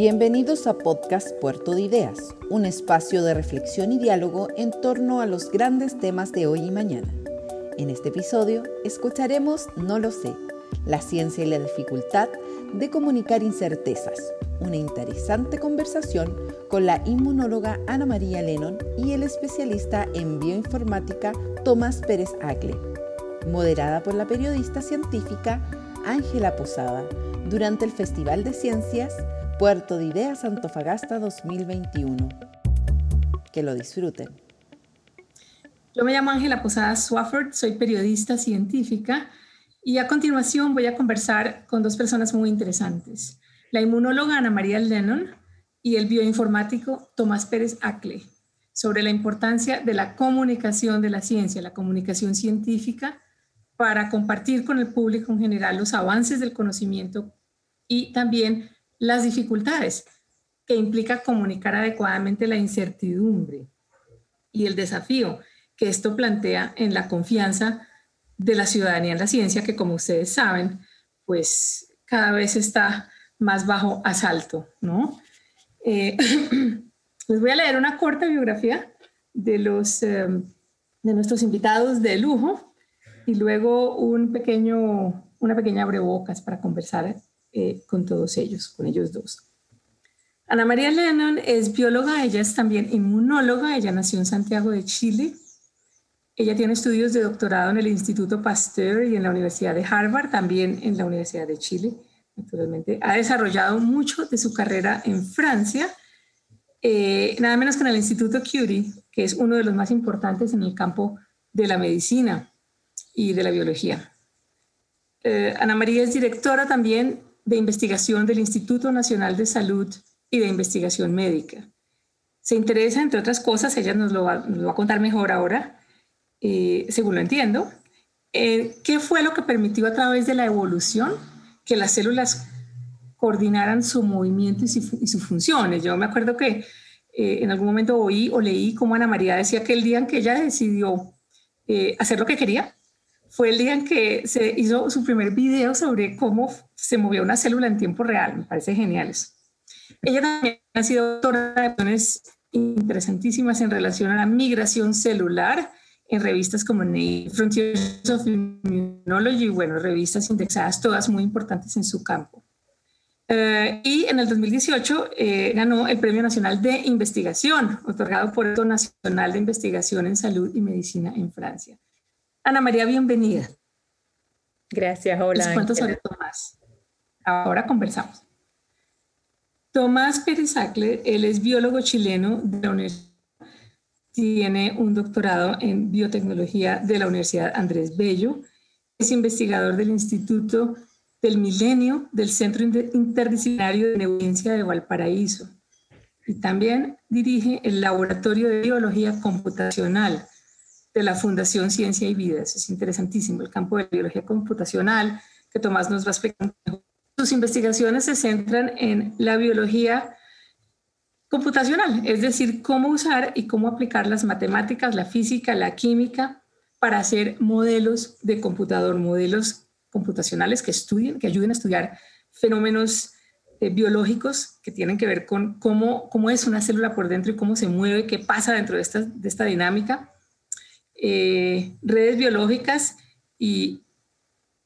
Bienvenidos a Podcast Puerto de Ideas, un espacio de reflexión y diálogo en torno a los grandes temas de hoy y mañana. En este episodio escucharemos No lo sé, la ciencia y la dificultad de comunicar incertezas, una interesante conversación con la inmunóloga Ana María Lennon y el especialista en bioinformática Tomás Pérez Acle, moderada por la periodista científica Ángela Posada durante el Festival de Ciencias Puerto de Ideas Antofagasta 2021. Que lo disfruten. Yo me llamo Ángela Posada Swafford, soy periodista científica y a continuación voy a conversar con dos personas muy interesantes, la inmunóloga Ana María Lennon y el bioinformático Tomás Pérez Acle, sobre la importancia de la comunicación de la ciencia, la comunicación científica, para compartir con el público en general los avances del conocimiento y también las dificultades que implica comunicar adecuadamente la incertidumbre y el desafío que esto plantea en la confianza de la ciudadanía en la ciencia, que como ustedes saben, pues cada vez está más bajo asalto, ¿no? Eh, les voy a leer una corta biografía de, los, em, de nuestros invitados de lujo y luego un pequeño, una pequeña abrebocas para conversar eh, con todos ellos, con ellos dos. Ana María Lennon es bióloga, ella es también inmunóloga, ella nació en Santiago de Chile. Ella tiene estudios de doctorado en el Instituto Pasteur y en la Universidad de Harvard, también en la Universidad de Chile, naturalmente. Ha desarrollado mucho de su carrera en Francia, eh, nada menos que en el Instituto Curie, que es uno de los más importantes en el campo de la medicina y de la biología. Eh, Ana María es directora también de investigación del Instituto Nacional de Salud y de Investigación Médica. Se interesa, entre otras cosas, ella nos lo va, a contar mejor ahora, eh, según lo entiendo, qué fue lo que permitió a través de la evolución que las células coordinaran su movimiento y, sus funciones. Yo me acuerdo que eh, en algún momento oí o leí cómo Ana María decía que el día en que ella decidió eh, hacer lo que quería, fue el día en que se hizo su primer video sobre cómo se movía una célula en tiempo real. Me parece genial eso. Ella también ha sido autora de acciones interesantísimas en relación a la migración celular en revistas como Nature, Frontiers of Immunology, bueno, revistas indexadas todas muy importantes en su campo. Eh, y en el 2018 eh, ganó el Premio Nacional de Investigación, otorgado por el Nacional de Investigación en Salud y Medicina en Francia. Ana María, bienvenida. Gracias, hola. Les cuento sobre Tomás. Ahora conversamos. Tomás Pérez Acle, él es biólogo chileno de la Universidad, tiene un doctorado en biotecnología de la Universidad Andrés Bello, es investigador del Instituto del Milenio del Centro Interdisciplinario de Neurociencia de Valparaíso y también dirige el Laboratorio de Biología Computacional de la Fundación Ciencia y Vida. es interesantísimo, el campo de biología computacional, que Tomás nos va a explicar. Sus investigaciones se centran en la biología computacional, es decir, cómo usar y cómo aplicar las matemáticas, la física, la química para hacer modelos de computador, modelos computacionales que estudien, que ayuden a estudiar fenómenos eh, biológicos que tienen que ver con cómo, cómo es una célula por dentro y cómo se mueve, qué pasa dentro de esta, de esta dinámica. Eh, redes biológicas y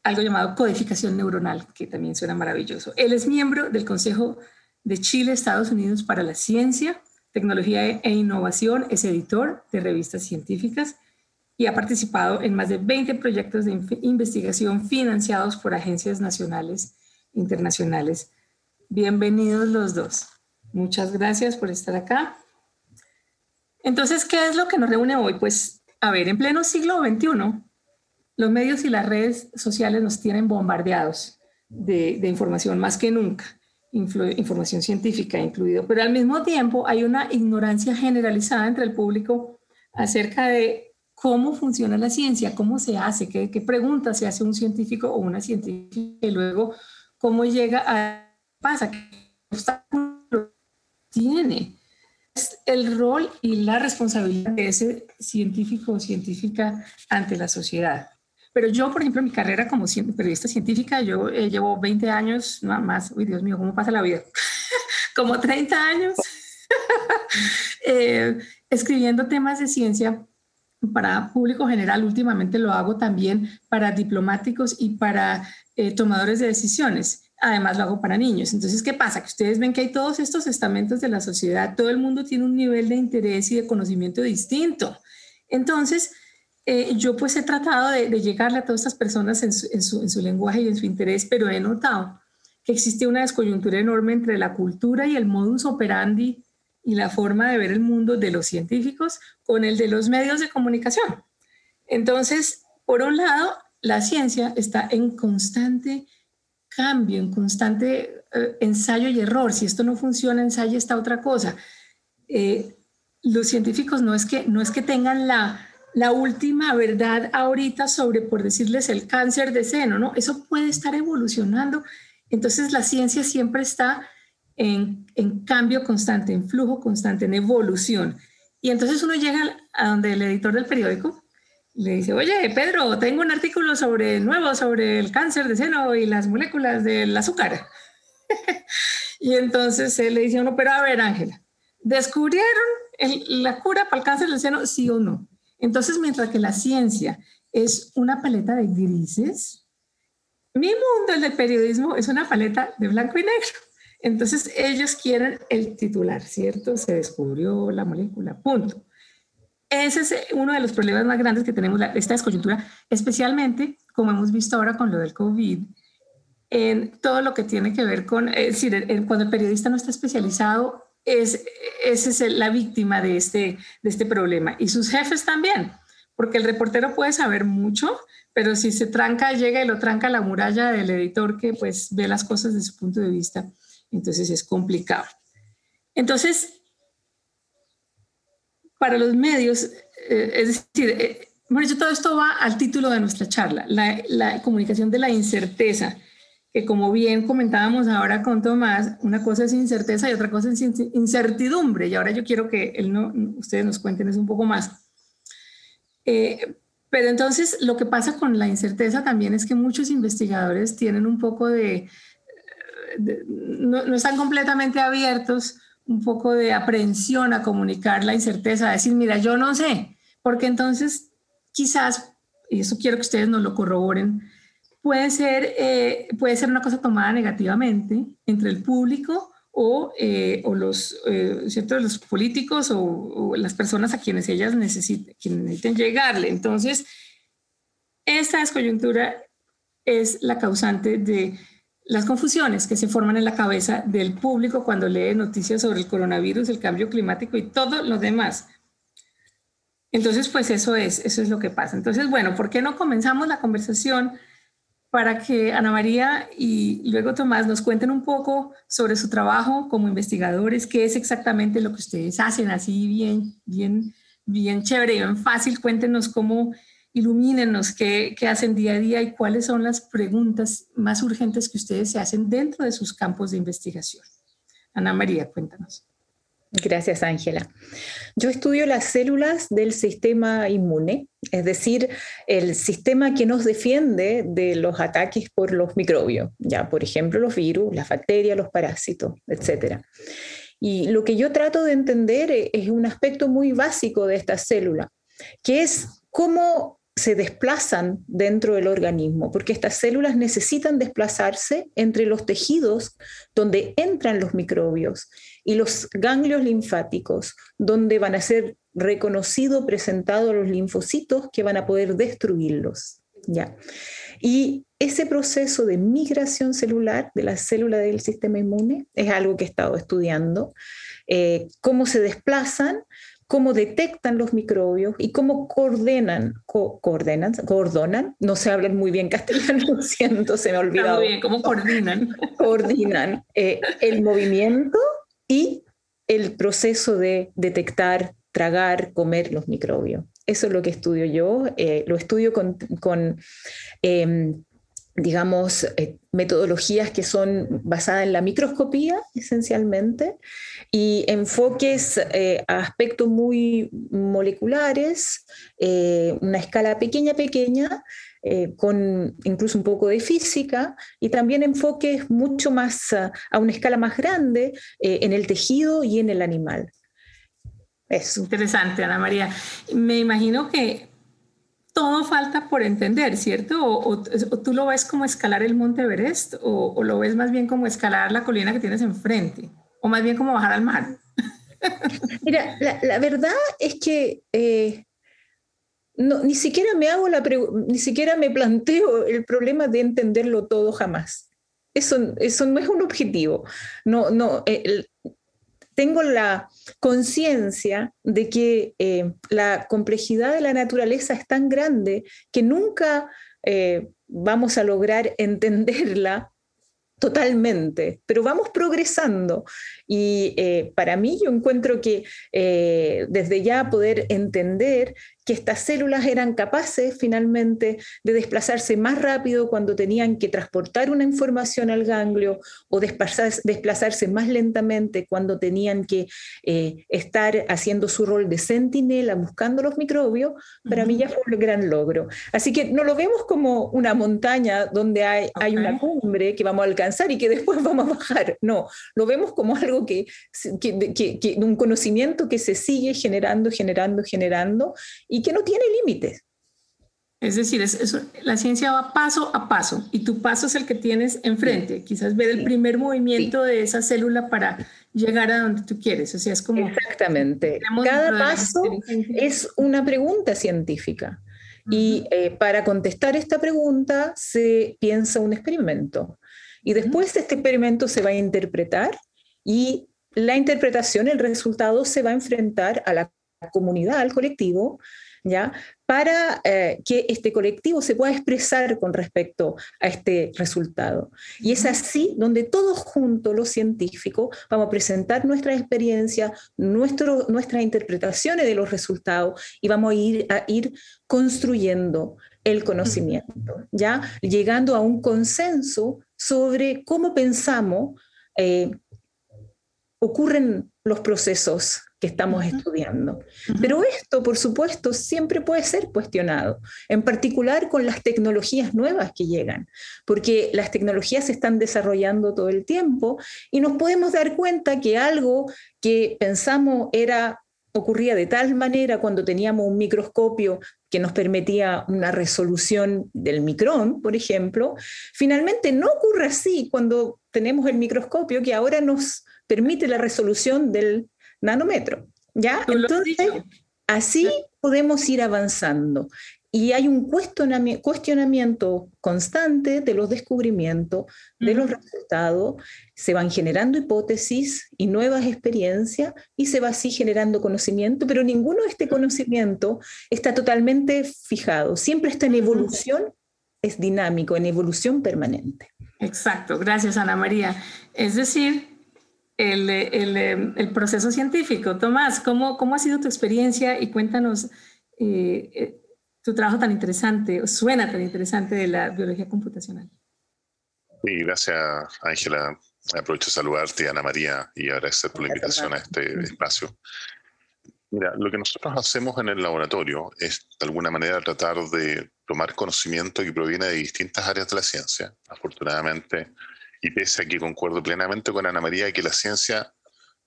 algo llamado codificación neuronal, que también suena maravilloso. Él es miembro del Consejo de Chile, Estados Unidos para la Ciencia, Tecnología e Innovación, es editor de revistas científicas y ha participado en más de 20 proyectos de investigación financiados por agencias nacionales e internacionales. Bienvenidos los dos. Muchas gracias por estar acá. Entonces, ¿qué es lo que nos reúne hoy? Pues a ver, en pleno siglo XXI, los medios y las redes sociales nos tienen bombardeados de, información más que nunca, información científica incluido, pero al mismo tiempo hay una ignorancia generalizada entre el público acerca de cómo funciona la ciencia, cómo se hace, qué, qué se hace un científico o una científica y luego cómo llega a pasa, qué tiene el rol y la responsabilidad de ese científico o científica ante la sociedad. Pero yo, por ejemplo, en mi carrera como periodista científica, yo eh, llevo 20 años, no más, uy Dios mío, ¿cómo pasa la vida? como 30 años, eh, escribiendo temas de ciencia para público general. Últimamente lo hago también para diplomáticos y para eh, tomadores de decisiones. Además lo hago para niños. Entonces, ¿qué pasa? Que ustedes ven que hay todos estos estamentos de la sociedad. Todo el mundo tiene un nivel de interés y de conocimiento distinto. Entonces, eh, yo pues he tratado de, llegarle a todas estas personas en su, lenguaje y en su interés, pero he notado que existe una descoyuntura enorme entre la cultura y el modus operandi y la forma de ver el mundo de los científicos con el de los medios de comunicación. Entonces, por un lado, la ciencia está en constante cambio, en constante eh, ensayo y error. Si esto no funciona, ensaya esta otra cosa. Eh, los científicos no es que, no es que tengan la la última verdad ahorita sobre, por decirles, el cáncer de seno, ¿no? Eso puede estar evolucionando. Entonces la ciencia siempre está en, cambio constante, en flujo constante, en evolución. Y entonces uno llega a donde el editor del periódico le dice, oye, Pedro, tengo un artículo sobre nuevo sobre el cáncer de seno y las moléculas del azúcar. y entonces él le dice uno, pero a ver, Ángela, ¿descubrieron la cura para el cáncer del seno, sí o no? Entonces, mientras que la ciencia es una paleta de grises, mi mundo, el del periodismo, es una paleta de blanco y negro. Entonces, ellos quieren el titular, ¿cierto? Se descubrió la molécula, punto. Ese es uno de los problemas más grandes que tenemos, esta descoyuntura, especialmente, como hemos visto ahora con lo del COVID, en todo lo que tiene que ver con, es decir, cuando el periodista no está especializado es, es la víctima de este, de este problema. Y sus jefes también, porque el reportero puede saber mucho, pero si se tranca, llega y lo tranca la muralla del editor que pues ve las cosas desde su punto de vista, entonces es complicado. Entonces, para los medios, eh, es decir, eh, bueno, todo esto va al título de nuestra charla, la, la comunicación de la incerteza que como bien comentábamos ahora con Tomás, una cosa es incerteza y otra cosa es incertidumbre. Y ahora yo quiero que él no, ustedes nos cuenten eso un poco más. Eh, pero entonces lo que pasa con la incerteza también es que muchos investigadores tienen un poco de, no, no, están completamente abiertos, un poco de aprehensión a comunicar la incerteza, a decir, mira, yo no sé, porque entonces quizás, y eso quiero que ustedes nos lo corroboren, puede ser, eh, puede ser una cosa tomada negativamente entre el público o, eh, o los, eh, los políticos o, las personas a quienes ellas necesiten, quienes necesiten llegarle. Entonces, esta descoyuntura es la causante de las confusiones que se forman en la cabeza del público cuando lee noticias sobre el coronavirus, el cambio climático y todo lo demás. Entonces, pues eso es, eso es lo que pasa. Entonces, bueno, ¿por qué no comenzamos la conversación? para que Ana María y luego Tomás nos cuenten un poco sobre su trabajo como investigadores, qué es exactamente lo que ustedes hacen, así bien, bien, bien chévere, bien fácil. Cuéntenos cómo, ilumínenos qué, qué hacen día a día y cuáles son las preguntas más urgentes que ustedes se hacen dentro de sus campos de investigación. Ana María, cuéntanos. Gracias, Ángela. Yo estudio las células del sistema inmune, es decir, el sistema que nos defiende de los ataques por los microbios, ya por ejemplo los virus, las bacterias, los parásitos, etc. Y lo que yo trato de entender es un aspecto muy básico de esta célula, que es cómo se desplazan dentro del organismo, porque estas células necesitan desplazarse entre los tejidos donde entran los microbios y los ganglios linfáticos, donde van a ser reconocidos, presentados los linfocitos que van a poder destruirlos. ¿ya? Y ese proceso de migración celular de la célula del sistema inmune es algo que he estado estudiando, eh, cómo se desplazan, cómo detectan los microbios y cómo coordenan, coordenan, coordonan, no se hablan muy bien castellano, siento, se me ha olvidado. Muy bien, ¿cómo coordinan? Coordinan eh, el movimiento y el proceso de detectar, tragar, comer los microbios. Eso es lo que estudio yo. Eh, lo estudio con, em, digamos, eh, metodologías que son basadas en la microscopía, esencialmente, y enfoques eh, a aspectos muy moleculares, eh, una escala pequeña, pequeña, con incluso un poco de física, y también enfoques mucho más a una escala más grande en el tejido y en el animal. Es interesante, Ana María. Me imagino que todo falta por entender, ¿cierto? O, tú lo ves como escalar el Monte Everest o, lo ves más bien como escalar la colina que tienes enfrente o más bien como bajar al mar. Mira, la, verdad es que eh, no, ni siquiera me hago la ni siquiera me planteo el problema de entenderlo todo jamás. Eso, eso no es un objetivo. No, no, tengo la conciencia de que eh, la complejidad de la naturaleza es tan grande que nunca eh, vamos a lograr entenderla totalmente, pero vamos progresando. Y eh, para mí yo encuentro que desde ya poder entender que estas células eran capaces finalmente de desplazarse más rápido cuando tenían que transportar una información al ganglio o desplazarse, más lentamente cuando tenían que eh, estar haciendo su rol de sentinela buscando los microbios, para mí ya fue un gran logro. Así que no lo vemos como una montaña donde hay, hay una cumbre que vamos a alcanzar y que después vamos a bajar. No, lo vemos como algo que, que, que un conocimiento que se sigue generando, generando, generando y que no tiene límites. Es decir, es, la ciencia va paso a paso y tu paso es el que tienes enfrente. Quizás ver el primer movimiento de esa célula para llegar a donde tú quieres. O sea, es como... Exactamente. Cada paso es una pregunta científica. Y eh, para contestar esta pregunta se piensa un experimento. Y después de este experimento se va a interpretar y la interpretación, el resultado se va a enfrentar a la comunidad, al colectivo, ¿ya? para eh, que este colectivo se pueda expresar con respecto a este resultado. Y es así donde todos juntos, los científicos, vamos a presentar nuestra experiencia, nuestro, nuestras interpretaciones de los resultados y vamos a ir, a ir construyendo el conocimiento, ¿ya? llegando a un consenso sobre cómo pensamos eh, ocurren los procesos que estamos estudiando. Pero esto, por supuesto, siempre puede ser cuestionado, en particular con las tecnologías nuevas que llegan, porque las tecnologías se están desarrollando todo el tiempo y nos podemos dar cuenta que algo que pensamos era ocurría de tal manera cuando teníamos un microscopio que nos permitía una resolución del micrón, por ejemplo, finalmente no ocurre así cuando tenemos el microscopio que ahora nos permite la resolución del nanómetro. ¿Ya? Entonces, así podemos ir avanzando. Y hay un cuestionamiento constante de los descubrimientos, de los resultados, se van generando hipótesis y nuevas experiencias y se va así generando conocimiento, pero ninguno de este conocimiento está totalmente fijado, siempre está en evolución, es dinámico, en evolución permanente. Exacto, gracias Ana María. Es decir, el, el, el, proceso científico. Tomás, ¿cómo, ¿cómo ha sido tu experiencia? Y cuéntanos eh, eh, tu trabajo tan interesante, suena tan interesante de la biología computacional. Sí, gracias Ángela. Aprovecho de saludarte, Ana María, y agradecer por la invitación a este espacio. Mira, lo que nosotros hacemos en el laboratorio es de alguna manera tratar de tomar conocimiento que proviene de distintas áreas de la ciencia. Afortunadamente, y pese a que concuerdo plenamente con Ana María que la ciencia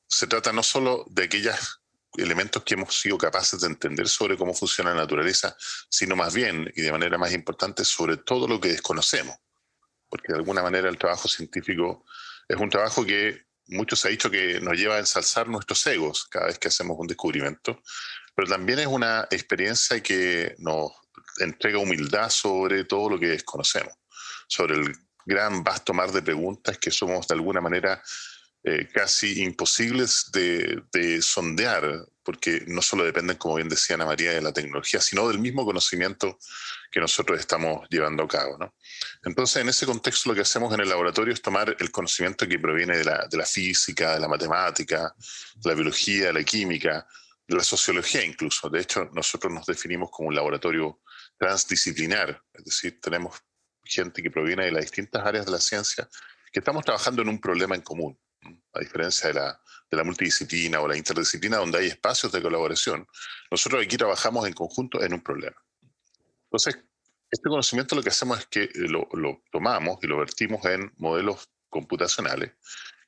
se trata no solo de aquellos elementos que hemos sido capaces de entender sobre cómo funciona la naturaleza, sino más bien, y de manera más importante, sobre todo lo que desconocemos. Porque de alguna manera el trabajo científico es un trabajo que muchos ha dicho que nos lleva a ensalzar nuestros egos cada vez que hacemos un descubrimiento, pero también es una experiencia que nos entrega humildad sobre todo lo que desconocemos, sobre el gran vasto mar de preguntas que somos de alguna manera eh, casi imposibles de, sondear, porque no solo dependen, como bien decía Ana María, de la tecnología, sino del mismo conocimiento que nosotros estamos llevando a cabo. ¿no? Entonces, en ese contexto, lo que hacemos en el laboratorio es tomar el conocimiento que proviene de la, de la física, de la matemática, de la biología, de la química, de la sociología incluso. De hecho, nosotros nos definimos como un laboratorio transdisciplinar, es decir, tenemos gente que proviene de las distintas áreas de la ciencia, que estamos trabajando en un problema en común, a diferencia de la, de la multidisciplina o la interdisciplina, donde hay espacios de colaboración. Nosotros aquí trabajamos en conjunto en un problema. Entonces, este conocimiento lo que hacemos es que lo, lo tomamos y lo vertimos en modelos computacionales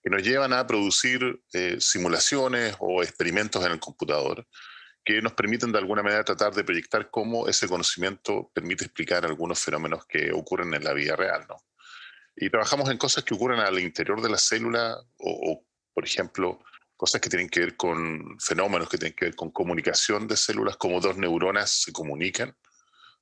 que nos llevan a producir eh, simulaciones o experimentos en el computador que nos permiten de alguna manera tratar de proyectar cómo ese conocimiento permite explicar algunos fenómenos que ocurren en la vida real. ¿no? Y trabajamos en cosas que ocurren al interior de la célula o, por ejemplo, cosas que tienen que ver con fenómenos que tienen que ver con comunicación de células, como dos neuronas se comunican.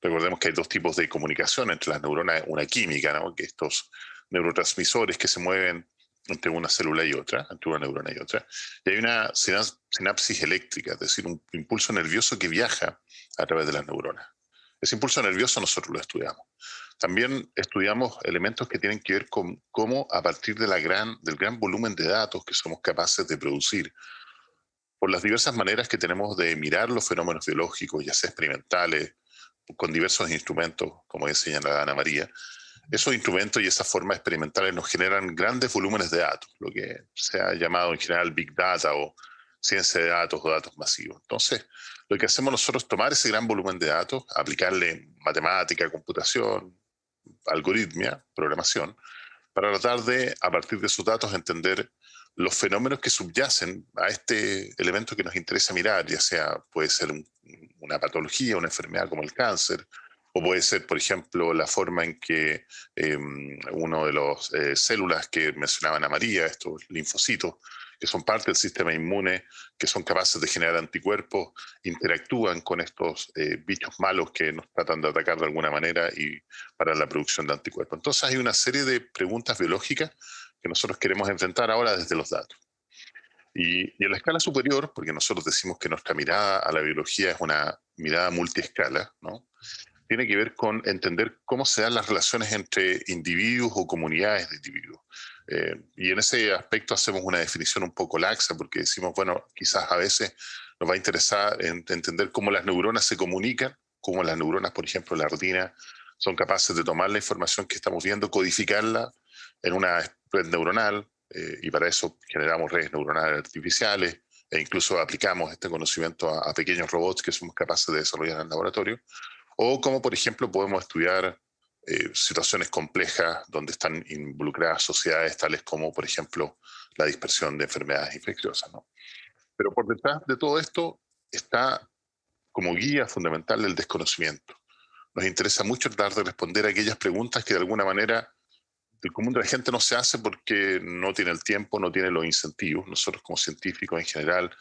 Recordemos que hay dos tipos de comunicación entre las neuronas, una química, ¿no? que estos neurotransmisores que se mueven entre una célula y otra, entre una neurona y otra. Y hay una sinapsis eléctrica, es decir, un impulso nervioso que viaja a través de las neuronas. Ese impulso nervioso nosotros lo estudiamos. También estudiamos elementos que tienen que ver con cómo a partir de la gran, del gran volumen de datos que somos capaces de producir, por las diversas maneras que tenemos de mirar los fenómenos biológicos, ya sea experimentales, con diversos instrumentos, como decía Ana María, esos instrumentos y esas formas experimentales nos generan grandes volúmenes de datos, lo que se ha llamado en general Big Data o ciencia de datos o datos masivos. Entonces, lo que hacemos nosotros es tomar ese gran volumen de datos, aplicarle matemática, computación, algoritmia, programación, para tratar de, a partir de esos datos, entender los fenómenos que subyacen a este elemento que nos interesa mirar, ya sea puede ser una patología, una enfermedad como el cáncer, o puede ser, por ejemplo, la forma en que eh, uno de las eh, células que mencionaban a María, estos linfocitos, que son parte del sistema inmune, que son capaces de generar anticuerpos, interactúan con estos eh, bichos malos que nos tratan de atacar de alguna manera y para la producción de anticuerpos. Entonces hay una serie de preguntas biológicas que nosotros queremos enfrentar ahora desde los datos. Y, en la escala superior, porque nosotros decimos que nuestra mirada a la biología es una mirada multiescala, ¿no? tiene que ver con entender cómo se dan las relaciones entre individuos o comunidades de individuos. Eh, y en ese aspecto hacemos una definición un poco laxa porque decimos, bueno, quizás a veces nos va a interesar entender cómo las neuronas se comunican, cómo las neuronas, por ejemplo, la retina, son capaces de tomar la información que estamos viendo, codificarla en una red neuronal, eh, y para eso generamos redes neuronales artificiales e incluso aplicamos este conocimiento a, a pequeños robots que somos capaces de desarrollar en el laboratorio. O como por ejemplo podemos estudiar eh, situaciones complejas donde están involucradas sociedades tales como por ejemplo la dispersión de enfermedades infecciosas. ¿no? Pero por detrás de todo esto está como guía fundamental el desconocimiento. Nos interesa mucho tratar de responder a aquellas preguntas que de alguna manera el común de la gente no se hace porque no tiene el tiempo, no tiene los incentivos. Nosotros como científicos en general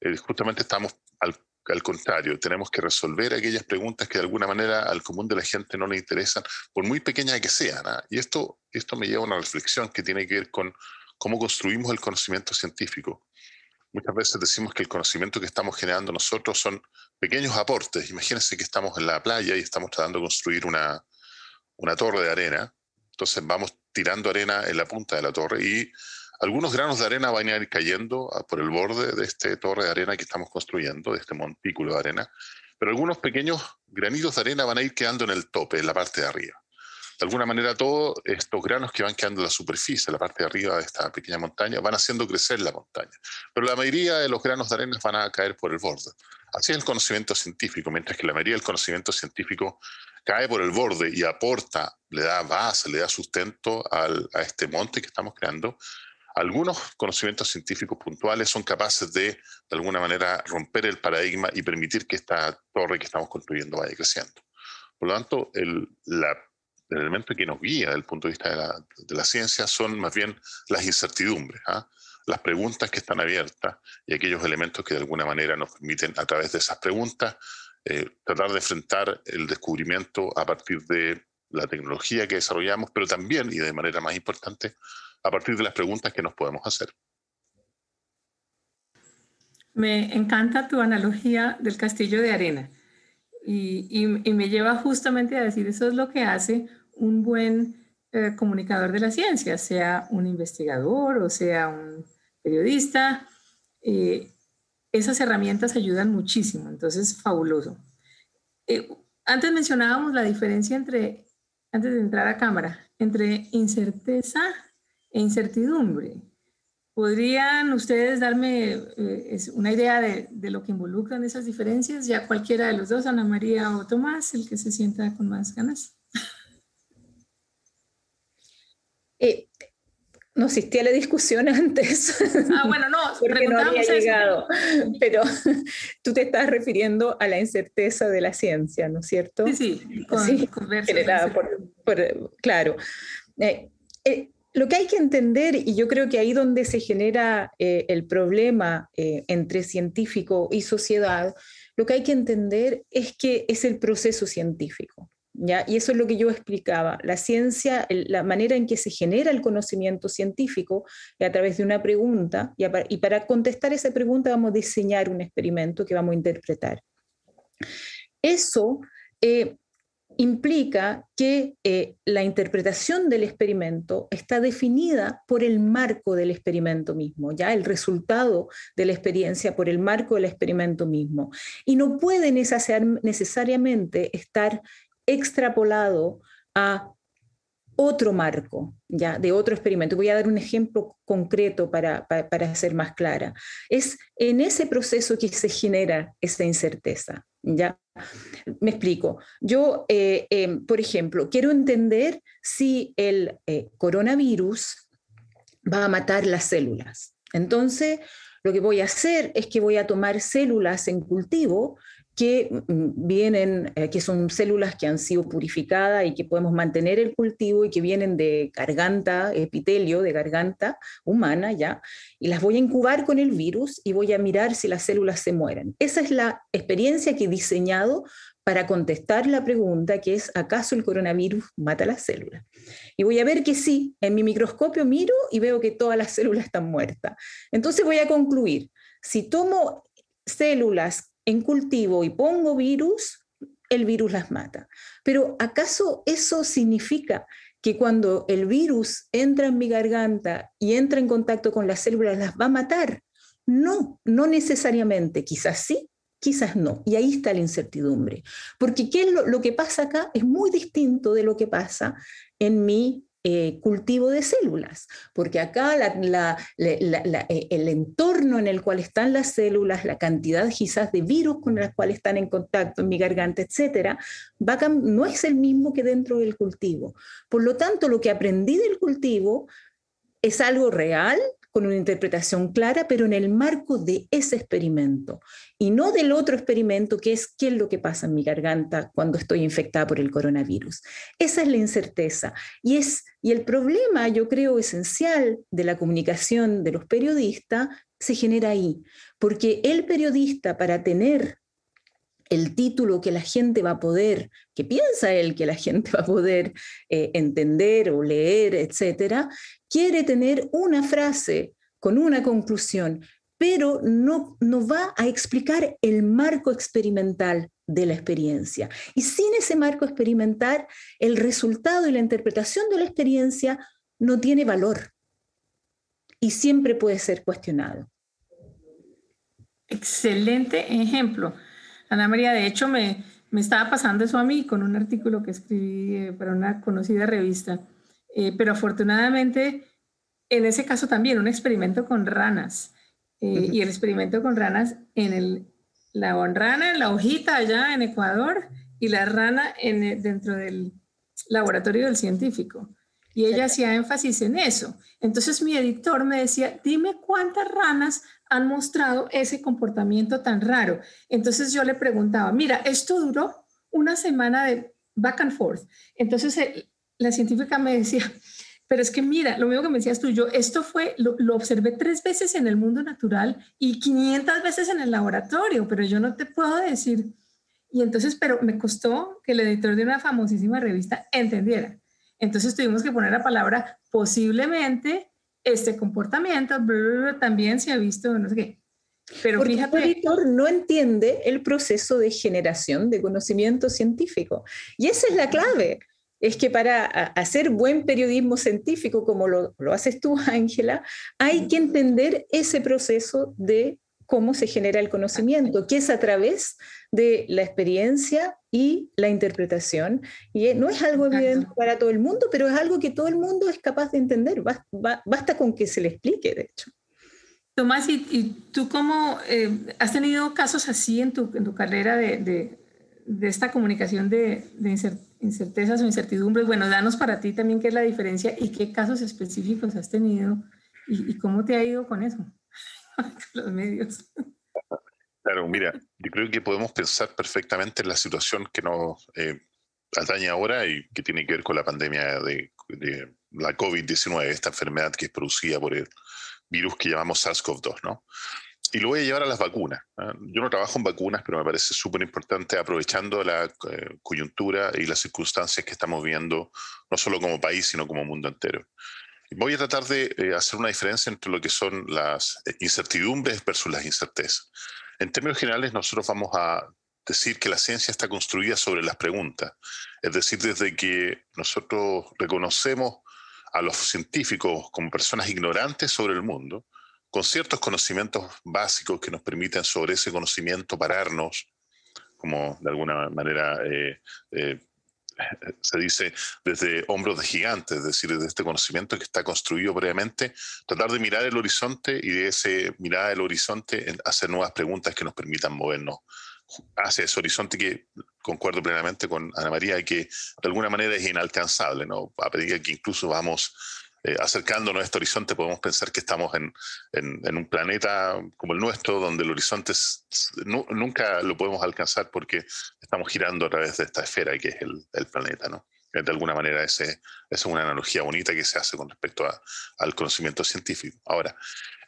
eh, justamente estamos al al contrario, tenemos que resolver aquellas preguntas que de alguna manera al común de la gente no le interesan, por muy pequeñas que sean. ¿ah? Y esto, esto me lleva a una reflexión que tiene que ver con cómo construimos el conocimiento científico. Muchas veces decimos que el conocimiento que estamos generando nosotros son pequeños aportes. Imagínense que estamos en la playa y estamos tratando de construir una, una torre de arena. Entonces vamos tirando arena en la punta de la torre y algunos granos de arena van a ir cayendo ah, por el borde de este torre de arena que estamos construyendo, de este montículo de arena, pero algunos pequeños granitos de arena van a ir quedando en el tope, en la parte de arriba. De alguna manera, todos estos granos que van quedando en la superficie, en la parte de arriba de esta pequeña montaña, van haciendo crecer la montaña. Pero la mayoría de los granos de arena van a caer por el borde. Así es el conocimiento científico, mientras que la mayoría del conocimiento científico cae por el borde y aporta, le da base, le da sustento al, a este monte que estamos creando, algunos conocimientos científicos puntuales son capaces de, de alguna manera, romper el paradigma y permitir que esta torre que estamos construyendo vaya creciendo. Por lo tanto, el, elemento que nos guía desde el punto de vista de la, ciencia son más bien las incertidumbres, ¿ah? las preguntas que están abiertas y aquellos elementos que de alguna manera nos permiten, a través de esas preguntas, eh, tratar de enfrentar el descubrimiento a partir de la tecnología que desarrollamos, pero también, y de manera más importante, a partir de las preguntas que nos podemos hacer. Me encanta tu analogía del castillo de arena y, me lleva justamente a decir, eso es lo que hace un buen eh, comunicador de la ciencia, sea un investigador o sea un periodista. Eh, esas herramientas ayudan muchísimo, entonces fabuloso. Eh, antes mencionábamos la diferencia entre antes de entrar a cámara, entre incerteza e incertidumbre. ¿Podrían ustedes darme eh, una idea de, de, lo que involucran esas diferencias? Ya cualquiera de los dos, Ana María o Tomás, el que se sienta con más ganas. Eh, no existía la discusión antes. Ah, bueno, no, porque no había llegado. Pero tú te estás refiriendo a la incerteza de la ciencia, ¿no es cierto? Sí, sí, sí generada por, claro. Eh, eh, lo que hay que entender, y yo creo que ahí donde se genera eh, el problema entre científico y sociedad, lo que hay que entender es que es el proceso científico. Y eso es lo que yo explicaba. La ciencia, la manera en que se genera el conocimiento científico es a través de una pregunta, y, para contestar esa pregunta vamos a diseñar un experimento que vamos a interpretar. Eso eh, implica que eh, la interpretación del experimento está definida por el marco del experimento mismo, ya el resultado de la experiencia por el marco del experimento mismo. Y no puede necesariamente estar extrapolado a otro marco, ya, de otro experimento. Voy a dar un ejemplo concreto para, para, ser más clara. Es en ese proceso que se genera esa incerteza, ya. Me explico. Yo, eh, em, por ejemplo, quiero entender si el eh, coronavirus va a matar las células. Entonces, lo que voy a hacer es que voy a tomar células en cultivo que mm, vienen, eh, que son células que han sido purificadas y que podemos mantener el cultivo y que vienen de garganta, epitelio de garganta humana, ¿ya? Y las voy a incubar con el virus y voy a mirar si las células se mueren. Esa es la experiencia que he diseñado para contestar la pregunta que es, ¿acaso el coronavirus mata las células? Y voy a ver que sí, en mi microscopio miro y veo que todas las células están muertas. Entonces voy a concluir, si tomo células en cultivo y pongo virus, el virus las mata. Pero ¿acaso eso significa que cuando el virus entra en mi garganta y entra en contacto con las células las va a matar? No, no necesariamente. Quizás sí, quizás no. Y ahí está la incertidumbre. Porque ¿qué lo, lo, que pasa acá es muy distinto de lo que pasa en mi eh, cultivo de células, porque acá eh, el entorno en el cual están las células, la cantidad quizás de virus con las cuales están en contacto en mi garganta, etcétera, no es el mismo que dentro del cultivo. Por lo tanto, lo que aprendí del cultivo es algo real, con una interpretación clara, pero en el marco de ese experimento y no del otro experimento que es qué es lo que pasa en mi garganta cuando estoy infectada por el coronavirus. Esa es la incerteza y es y el problema, yo creo, esencial de la comunicación de los periodistas se genera ahí, porque el periodista para tener el título que la gente va a poder, que piensa él que la gente va a poder eh, entender o leer, etcétera, quiere tener una frase con una conclusión, pero no, no va a explicar el marco experimental de la experiencia. Y sin ese marco experimental, el resultado y la interpretación de la experiencia no tiene valor y siempre puede ser cuestionado. Excelente ejemplo. Ana María, de hecho, me, me estaba pasando eso a mí con un artículo que escribí eh, para una conocida revista, eh, pero afortunadamente, en ese caso también, un experimento con ranas. Eh, y el experimento con ranas en el, la rana en la hojita allá en Ecuador y la rana en, dentro del laboratorio del científico. Y ella hacía énfasis en eso. Entonces mi editor me decía, dime cuántas ranas han mostrado ese comportamiento tan raro. Entonces yo le preguntaba, mira, esto duró una semana de back and forth. Entonces eh, la científica me decía, pero es que mira, lo mismo que me decías tú, yo esto fue, lo, lo, observé tres veces en el mundo natural y 500 veces en el laboratorio, pero yo no te puedo decir. Y entonces, pero me costó que el editor de una famosísima revista entendiera. Entonces tuvimos que poner la palabra posiblemente este comportamiento también se ha visto, no sé qué. Pero Porque fíjate, el editor no entiende el proceso de generación de conocimiento científico. Y esa es la clave. Es que para hacer buen periodismo científico, como lo, lo haces tú, Ángela, hay que entender ese proceso de cómo se genera el conocimiento, que es a través de la experiencia y la interpretación. Y no es algo evidente para todo el mundo, pero es algo que todo el mundo es capaz de entender. Basta, con que se le explique, de hecho. Tomás, ¿y, tú cómo eh, has tenido casos así en tu, en tu carrera de, de, esta comunicación de, de incertezas o incertidumbres? Bueno, danos para ti también qué es la diferencia y qué casos específicos has tenido y, y cómo te ha ido con eso, los medios. Claro, mira, yo creo que podemos pensar perfectamente en la situación que nos eh, atañe ahora y que tiene que ver con la pandemia de, la COVID-19, esta enfermedad que es producida por el virus que llamamos SARS-CoV-2, ¿no? Y lo voy a llevar a las vacunas. ¿ah? Yo no trabajo en vacunas, pero me parece súper importante aprovechando la eh, coyuntura y las circunstancias que estamos viendo, no solo como país, sino como mundo entero. Voy a tratar de eh, hacer una diferencia entre lo que son las incertidumbres versus las incertezas. En términos generales, nosotros vamos a decir que la ciencia está construida sobre las preguntas. Es decir, desde que nosotros reconocemos a los científicos como personas ignorantes sobre el mundo, con ciertos conocimientos básicos que nos permiten sobre ese conocimiento pararnos, como de alguna manera eh, eh, se dice desde hombros de gigantes, es decir, desde este conocimiento que está construido previamente, tratar de mirar el horizonte y de ese mirar el horizonte hacer nuevas preguntas que nos permitan movernos hacia ese horizonte que concuerdo plenamente con Ana María, que de alguna manera es inalcanzable, ¿no? A pedir que incluso vamos eh, acercándonos a este horizonte podemos pensar que estamos en, un planeta como el nuestro, donde el horizonte nunca lo podemos alcanzar porque estamos girando a través de esta esfera que es el, planeta, ¿no? De alguna manera esa es una analogía bonita que se hace con respecto al conocimiento científico. Ahora,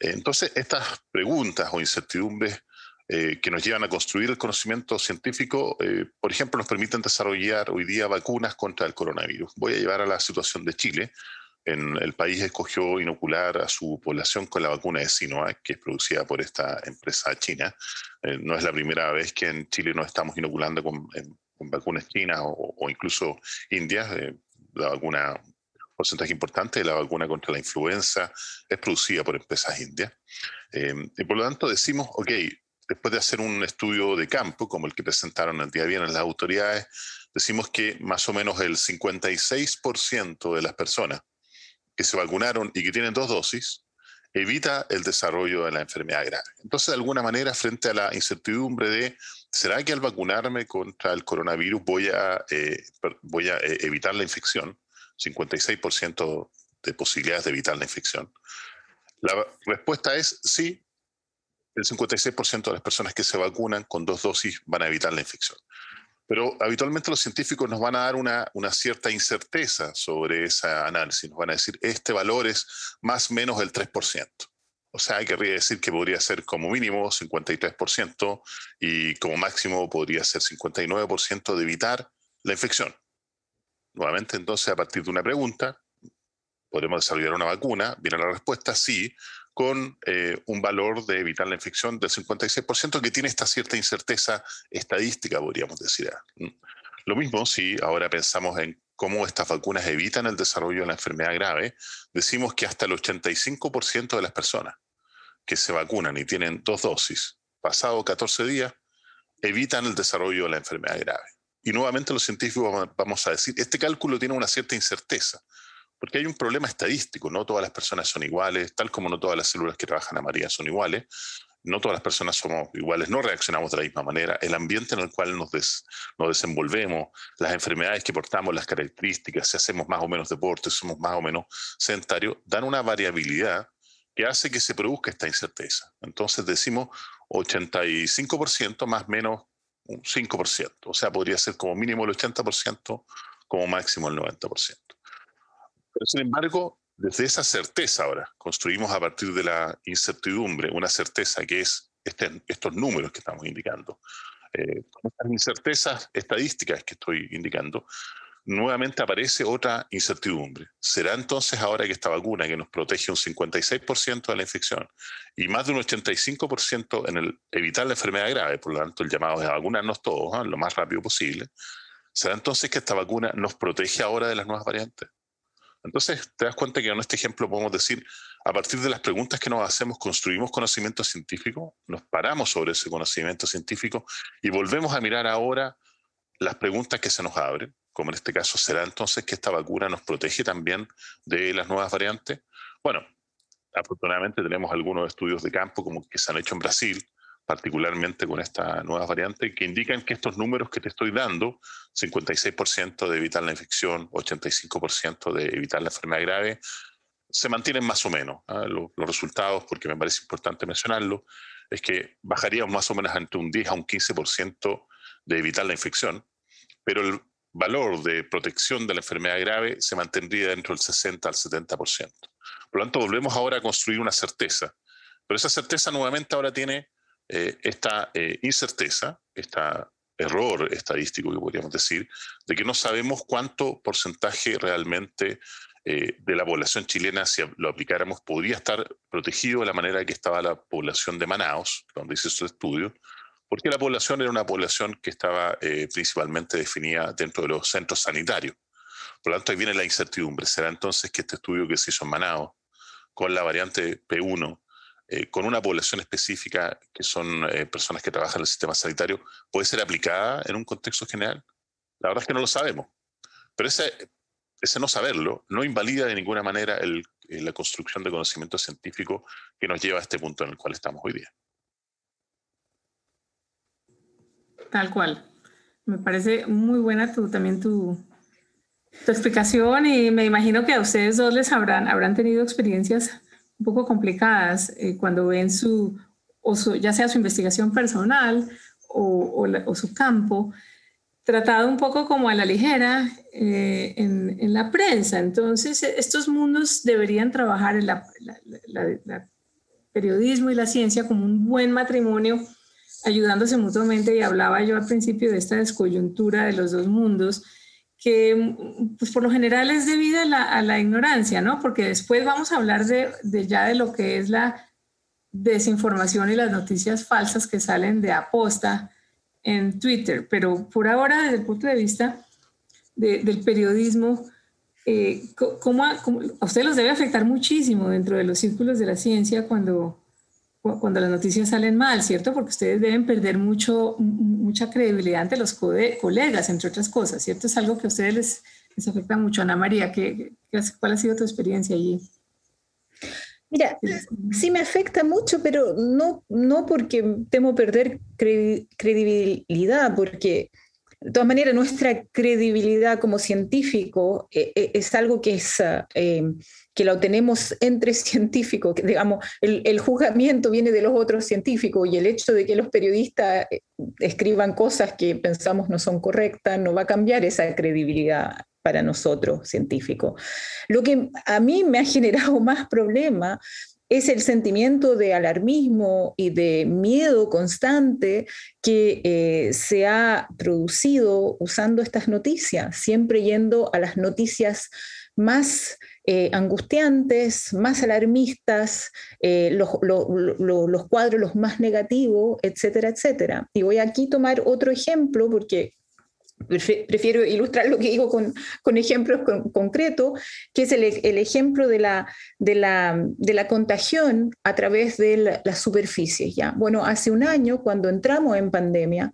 eh, entonces estas preguntas o incertidumbres eh, que nos llevan a construir el conocimiento científico, por ejemplo, nos permiten desarrollar hoy día vacunas contra el coronavirus. Voy a llevar a la situación de Chile, en el país escogió inocular a su población con la vacuna de Sinovac, que es producida por esta empresa china. Eh, no es la primera vez que en Chile nos estamos inoculando con, vacunas chinas o, incluso indias. Eh, la vacuna, porcentaje importante de la vacuna contra la influenza es producida por empresas indias. Eh, y por lo tanto decimos, ok, después de hacer un estudio de campo, como el que presentaron el día viernes las autoridades, decimos que más o menos el 56% de las personas que se vacunaron y que tienen dos dosis, evita el desarrollo de la enfermedad grave. Entonces, de alguna manera, frente a la incertidumbre de, ¿será que al vacunarme contra el coronavirus voy a, eh, voy a eh, evitar la infección? 56% de posibilidades de evitar la infección. La respuesta es sí, el 56% de las personas que se vacunan con dos dosis van a evitar la infección. Pero habitualmente los científicos nos van a dar una, cierta incerteza sobre ese análisis. Nos van a decir, este valor es más o menos el 3%. O sea, querría decir que podría ser como mínimo 53% y como máximo podría ser 59% de evitar la infección. Nuevamente, entonces, a partir de una pregunta, ¿podemos desarrollar una vacuna? Viene la respuesta, sí, con eh, un valor de evitar la infección del 56%, que tiene esta cierta incerteza estadística, podríamos decir. Lo mismo si ahora pensamos en cómo estas vacunas evitan el desarrollo de la enfermedad grave, decimos que hasta el 85% de las personas que se vacunan y tienen dos dosis, pasado 14 días, evitan el desarrollo de la enfermedad grave. Y nuevamente los científicos vamos a decir, este cálculo tiene una cierta incerteza, porque hay un problema estadístico, no todas las personas son iguales, tal como no todas las células que trabajan a María son iguales, no todas las personas somos iguales, no reaccionamos de la misma manera, el ambiente en el cual nos, nos desenvolvemos, las enfermedades que portamos, las características, si hacemos más o menos deporte, somos más o menos sedentarios, dan una variabilidad que hace que se produzca esta incerteza. Entonces decimos 85% más menos un 5%, o sea, podría ser como mínimo el 80%, como máximo el 90%. Pero sin embargo, desde esa certeza ahora, construimos a partir de la incertidumbre una certeza que es este, estos números que estamos indicando. Eh, con estas incertezas estadísticas que estoy indicando, nuevamente aparece otra incertidumbre. ¿Será entonces ahora que esta vacuna que nos protege un 56% de la infección y más de un 85% en el evitar la enfermedad grave, por lo tanto el llamado es a vacunarnos todos ¿eh? lo más rápido posible, ¿será entonces que esta vacuna nos protege ahora de las nuevas variantes? Entonces, te das cuenta que en este ejemplo podemos decir, a partir de las preguntas que nos hacemos, construimos conocimiento científico, nos paramos sobre ese conocimiento científico y volvemos a mirar ahora las preguntas que se nos abren, como en este caso, ¿será entonces que esta vacuna nos protege también de las nuevas variantes? Bueno, afortunadamente tenemos algunos estudios de campo como que se han hecho en Brasil, particularmente con esta nueva variante, que indican que estos números que te estoy dando, 56% de evitar la infección, 85% de evitar la enfermedad grave, se mantienen más o menos. ¿ah? Los, los, resultados, porque me parece importante mencionarlo, es que bajaríamos más o menos entre un 10 a un 15% de evitar la infección, pero el valor de protección de la enfermedad grave se mantendría dentro del 60 al 70%. Por lo tanto, volvemos ahora a construir una certeza, pero esa certeza nuevamente ahora tiene eh, esta eh, incerteza, este error estadístico que podríamos decir, de que no sabemos cuánto porcentaje realmente eh, de la población chilena, si lo aplicáramos, podría estar protegido de la manera que estaba la población de Manaus, donde hice su estudio, porque la población era una población que estaba principalmente definida dentro de los centros sanitarios. Por lo tanto, ahí viene la incertidumbre. ¿Será entonces que este estudio que se hizo en Manaus, con la variante P1, eh, con una población específica que son eh, personas que trabajan en el sistema sanitario, puede ser aplicada en un contexto general? La verdad es que no lo sabemos. Pero ese, no saberlo no invalida de ninguna manera eh, la construcción de conocimiento científico que nos lleva a este punto en el cual estamos hoy día. Tal cual. Me parece muy buena tu, también tu, tu explicación y me imagino que a ustedes dos les habrán, habrán tenido experiencias poco complicadas eh, cuando ven su, o su, ya sea su investigación personal o, o, su campo, tratado un poco como a la ligera eh, en, en, la prensa. Entonces, estos mundos deberían trabajar en la, la, periodismo y la ciencia como un buen matrimonio, ayudándose mutuamente. Y hablaba yo al principio de esta descoyuntura de los dos mundos que pues por lo general es debida a la, a la, ignorancia, ¿no? Porque después vamos a hablar de, de, ya de lo que es la desinformación y las noticias falsas que salen de aposta en Twitter, pero por ahora desde el punto de vista de, del periodismo, eh, ¿cómo, ¿cómo, a ustedes los debe afectar muchísimo dentro de los círculos de la ciencia cuando cuando las noticias salen mal, ¿cierto? Porque ustedes deben perder mucho, mucha credibilidad ante los colegas, entre otras cosas, ¿cierto? Es algo que a ustedes les, les afecta mucho. Ana María, ¿qué, ¿cuál ha sido tu experiencia allí? Mira, sí me afecta mucho, pero no, no porque temo perder credibilidad, porque de todas maneras nuestra credibilidad como científico eh, eh, es algo que es... Eh, que lo tenemos entre científicos, que digamos, el, el, juzgamiento viene de los otros científicos y el hecho de que los periodistas eh, escriban cosas que pensamos no son correctas no va a cambiar esa credibilidad para nosotros científicos. Lo que a mí me ha generado más problema es el sentimiento de alarmismo y de miedo constante que eh, se ha producido usando estas noticias, siempre yendo a las noticias más eh, angustiantes, más alarmistas, eh, los, los, cuadros los más negativos, etcétera, etcétera. Y voy aquí a tomar otro ejemplo porque prefiero ilustrar lo que digo con, ejemplos concretos, que es el, ejemplo de la, de, la, de la, contagión a través de las superficies. ¿ya? Bueno, hace un año, cuando entramos en pandemia,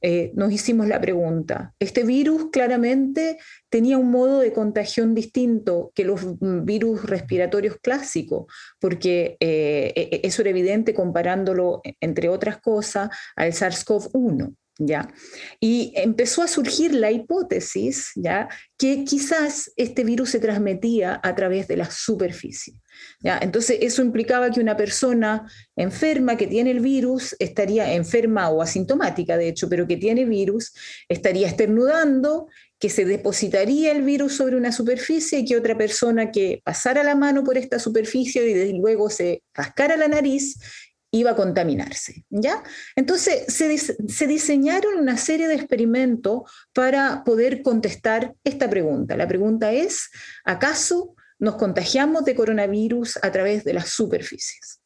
eh, nos hicimos la pregunta. Este virus claramente tenía un modo de contagión distinto que los virus respiratorios clásicos, porque eh, e, e, eso era evidente comparándolo, entre otras cosas, al SARS-CoV-1. ¿Ya? Y empezó a surgir la hipótesis, ¿ya? Que quizás este virus se transmitía a través de la superficie. ¿ya? Entonces, eso implicaba que una persona enferma que tiene el virus estaría enferma o asintomática, de hecho, pero que tiene virus, estaría esternudando que se depositaría el virus sobre una superficie y que otra persona que pasara la mano por esta superficie y luego se rascara la nariz iba a contaminarse, ¿ya? Entonces se, diseñaron una serie de experimentos para poder contestar esta pregunta. La pregunta es, ¿acaso nos contagiamos de coronavirus a través de las superficies?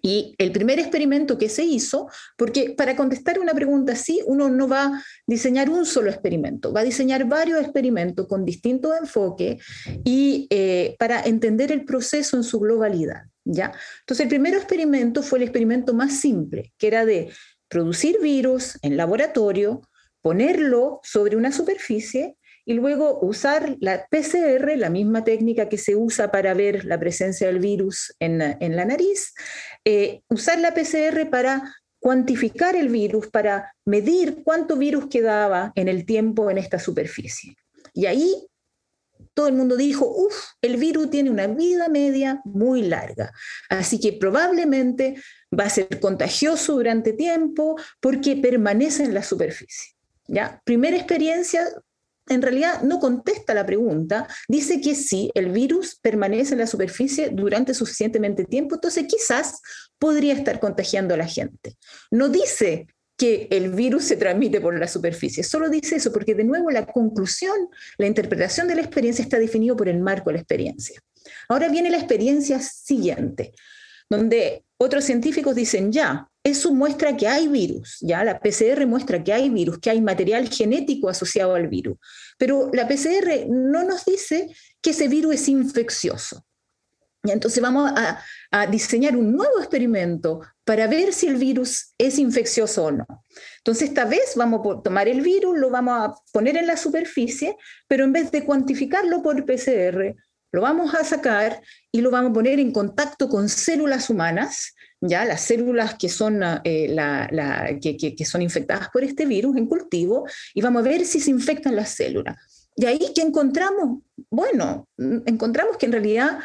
Y el primer experimento que se hizo, porque para contestar una pregunta así, uno no va a diseñar un solo experimento, va a diseñar varios experimentos con distintos enfoques y eh, para entender el proceso en su globalidad. Entonces, el primer experimento fue el experimento más simple, que era de producir virus en laboratorio, ponerlo sobre una superficie y luego usar la PCR, la misma técnica que se usa para ver la presencia del virus en, la nariz, eh, usar la PCR para cuantificar el virus, para medir cuánto virus quedaba en el tiempo en esta superficie. Y ahí todo el mundo dijo, uff, el virus tiene una vida media muy larga, así que probablemente va a ser contagioso durante tiempo porque permanece en la superficie. ¿Ya? Primera experiencia en realidad no contesta la pregunta, dice que sí, el virus permanece en la superficie durante suficientemente tiempo, entonces quizás podría estar contagiando a la gente. No dice que el virus se transmite por la superficie, solo dice eso porque de nuevo la conclusión, la interpretación de la experiencia está definido por el marco de la experiencia. Ahora viene la experiencia siguiente, donde otros científicos dicen, ya, eso muestra que hay virus, ya la PCR muestra que hay virus, que hay material genético asociado al virus, pero la PCR no nos dice que ese virus es infeccioso. Y entonces vamos a, a, diseñar un nuevo experimento para ver si el virus es infeccioso o no. Entonces esta vez vamos a tomar el virus, lo vamos a poner en la superficie, pero en vez de cuantificarlo por PCR, lo vamos a sacar y lo vamos a poner en contacto con células humanas, ya las células que son, eh, que, son infectadas por este virus en cultivo, y vamos a ver si se infectan las células. Y ahí, ¿qué encontramos? Bueno, encontramos que en realidad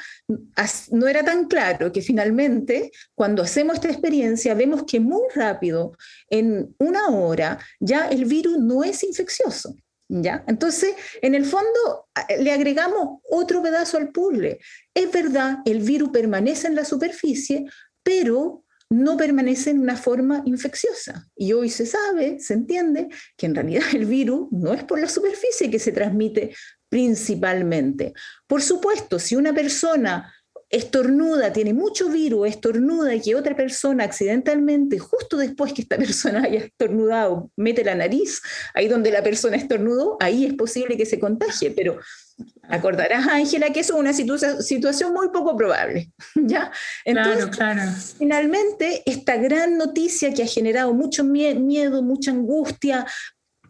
no era tan claro que finalmente, cuando hacemos esta experiencia, vemos que muy rápido, en una hora, ya el virus no es infeccioso. ¿Ya? Entonces, en el fondo, le agregamos otro pedazo al puzzle. Es verdad, el virus permanece en la superficie, pero no permanece en una forma infecciosa. Y hoy se sabe, se entiende, que en realidad el virus no es por la superficie que se transmite principalmente. Por supuesto, si una persona estornuda, tiene mucho virus, estornuda y que otra persona accidentalmente, justo después que esta persona haya estornudado, mete la nariz, ahí donde la persona estornudó, ahí es posible que se contagie, pero acordarás, Ángela, que eso es una situación muy poco probable, ¿ya? Entonces, claro, claro. finalmente, esta gran noticia que ha generado mucho miedo, mucha angustia,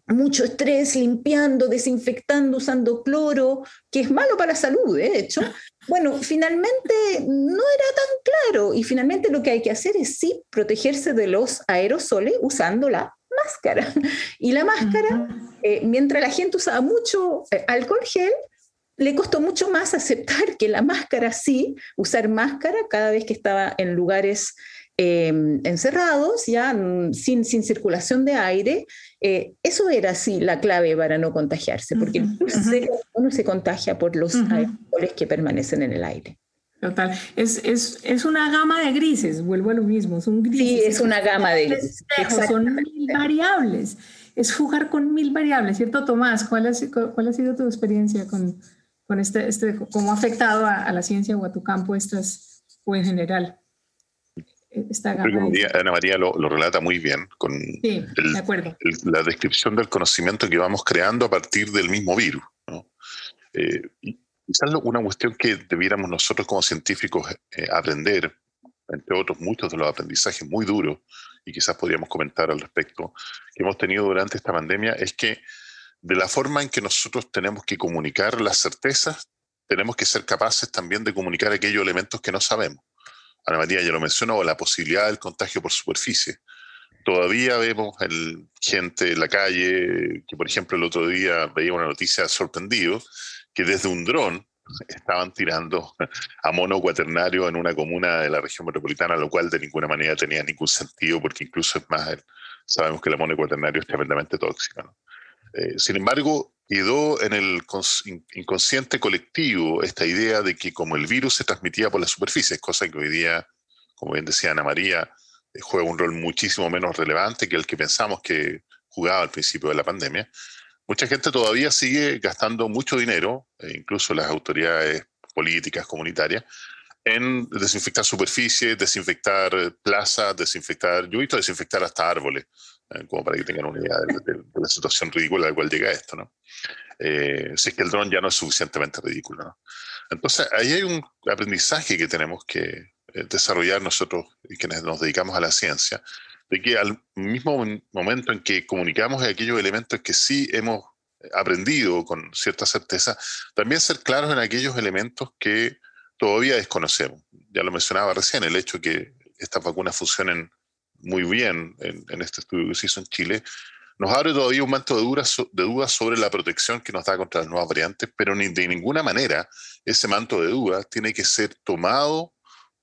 mucho estrés, limpiando, desinfectando, usando cloro, que es malo para la salud, de hecho, bueno, finalmente no era tan claro y finalmente lo que hay que hacer es sí protegerse de los aerosoles usando la máscara. Y la máscara, eh, mientras la gente usaba mucho eh, alcohol gel, le costó mucho más aceptar que la máscara sí, usar máscara cada vez que estaba en lugares Em, encerrados, ya mm, sin, sin circulación de aire. Eh, eso era así la clave para no contagiarse, porque uno se contagia por los uh que permanecen en el aire. Total. Es, es, es, una gama de grises, vuelvo a lo mismo, son grises. Sí, es una gama de grises. Son mil variables. Es jugar con mil variables, ¿cierto, Tomás? ¿Cuál ha, cuál ha sido tu experiencia con, con este, este, cómo ha afectado a, a, la ciencia o a tu campo estas, o en general? Ana María lo, relata muy bien con la descripción del conocimiento que vamos creando a partir del mismo virus. Eh, quizás una cuestión que debiéramos nosotros como científicos eh, aprender, entre otros muchos de los aprendizajes muy duros, y quizás podríamos comentar al respecto, que hemos tenido durante esta pandemia, es que de la forma en que nosotros tenemos que comunicar las certezas, tenemos que ser capaces también de comunicar aquellos elementos que no sabemos. Ana María ya lo mencionó, la posibilidad del contagio por superficie. Todavía vemos el, gente en la calle, que por ejemplo el otro día veía una noticia sorprendido, que desde un dron estaban tirando a mono cuaternario en una comuna de la región metropolitana, lo cual de ninguna manera tenía ningún sentido, porque incluso es más, sabemos que el mono cuaternario es tremendamente tóxico. Eh, sin embargo, quedó en el inconsciente colectivo esta idea de que como el virus se transmitía por la superficie, cosa que hoy día, como bien decía Ana María, eh, juega un rol muchísimo menos relevante que el que pensamos que jugaba al principio de la pandemia, mucha gente todavía sigue gastando mucho dinero, e incluso las autoridades políticas, comunitarias, en desinfectar superficies, desinfectar plazas, desinfectar, yo he visto desinfectar hasta árboles, eh, como para que tengan una idea de, la situación ridícula a la cual llega esto, ¿no? Eh, si es que el dron ya no es suficientemente ridículo, ¿no? Entonces, ahí hay un aprendizaje que tenemos que eh, desarrollar nosotros quienes nos dedicamos a la ciencia, de que al mismo momento en que comunicamos aquellos elementos que sí hemos aprendido con cierta certeza, también ser claros en aquellos elementos que todavía desconocemos. Ya lo mencionaba recién, el hecho de que estas vacunas funcionen muy bien en, este estudio que se hizo en Chile, nos abre todavía un manto de dudas, de dudas sobre la protección que nos da contra las nuevas variantes, pero ni de ninguna manera ese manto de dudas tiene que ser tomado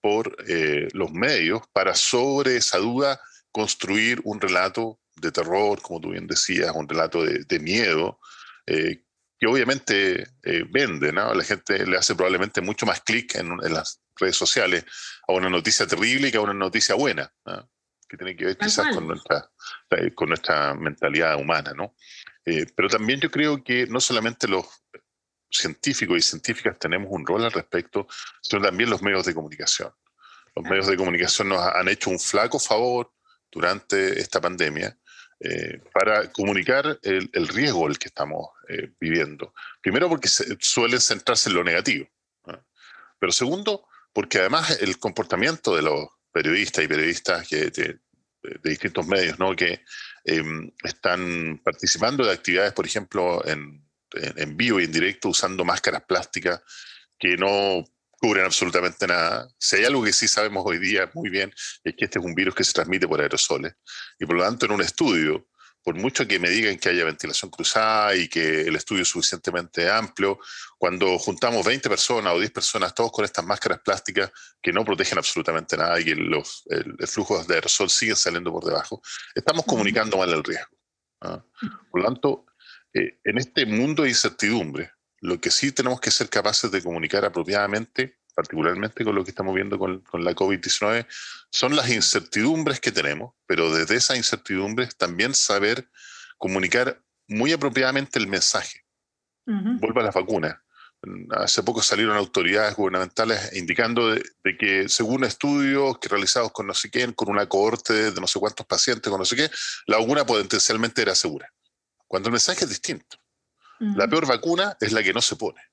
por eh, los medios para sobre esa duda construir un relato de terror, como tú bien decías, un relato de, miedo, eh, que obviamente eh, vende, ¿no? La gente le hace probablemente mucho más clic en, las redes sociales a una noticia terrible que a una noticia buena, que tiene que ver quizás con nuestra, eh, con nuestra mentalidad humana, ¿no? pero también yo creo que no solamente los científicos y científicas tenemos un rol al respecto, sino también los medios de comunicación. Los medios de comunicación nos han hecho un flaco favor durante esta pandemia eh, para comunicar el, riesgo el que estamos eh, viviendo. Primero porque se, suelen centrarse en lo negativo, pero segundo porque además el comportamiento de los periodistas y periodistas de, distintos medios ¿no? que em, están participando de actividades, por ejemplo, en, en vivo y en directo usando máscaras plásticas que no cubren absolutamente nada. Si hay algo que sí sabemos hoy día muy bien, es que este es un virus que se transmite por aerosoles. Y por lo tanto, en un estudio, por mucho que me digan que haya ventilación cruzada y que el estudio es suficientemente amplio, cuando juntamos 20 personas o 10 personas, todos con estas máscaras plásticas que no protegen absolutamente nada y que los el, flujos de aerosol siguen saliendo por debajo, estamos comunicando mal el riesgo. ¿ah? Por lo tanto, eh, en este mundo de incertidumbre, lo que sí tenemos que ser capaces de comunicar apropiadamente, particularmente con lo que estamos viendo con, la COVID-19, son las incertidumbres que tenemos, pero desde esas incertidumbres también saber comunicar muy apropiadamente el mensaje. Vuelva a las vacunas. Hace poco salieron autoridades gubernamentales indicando de, que según estudios que realizados con no sé quién, con una cohorte de no sé cuántos pacientes, con no sé qué, la vacuna potencialmente era segura. Cuando el mensaje es distinto. La peor vacuna es la que no se pone.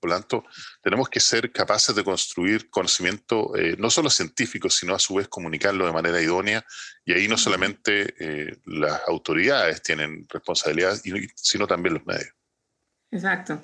Por lo tanto, tenemos que ser capaces de construir conocimiento eh, no solo científico, sino a su vez comunicarlo de manera idónea. Y ahí no solamente eh, las autoridades tienen responsabilidad, sino también los medios. Exacto.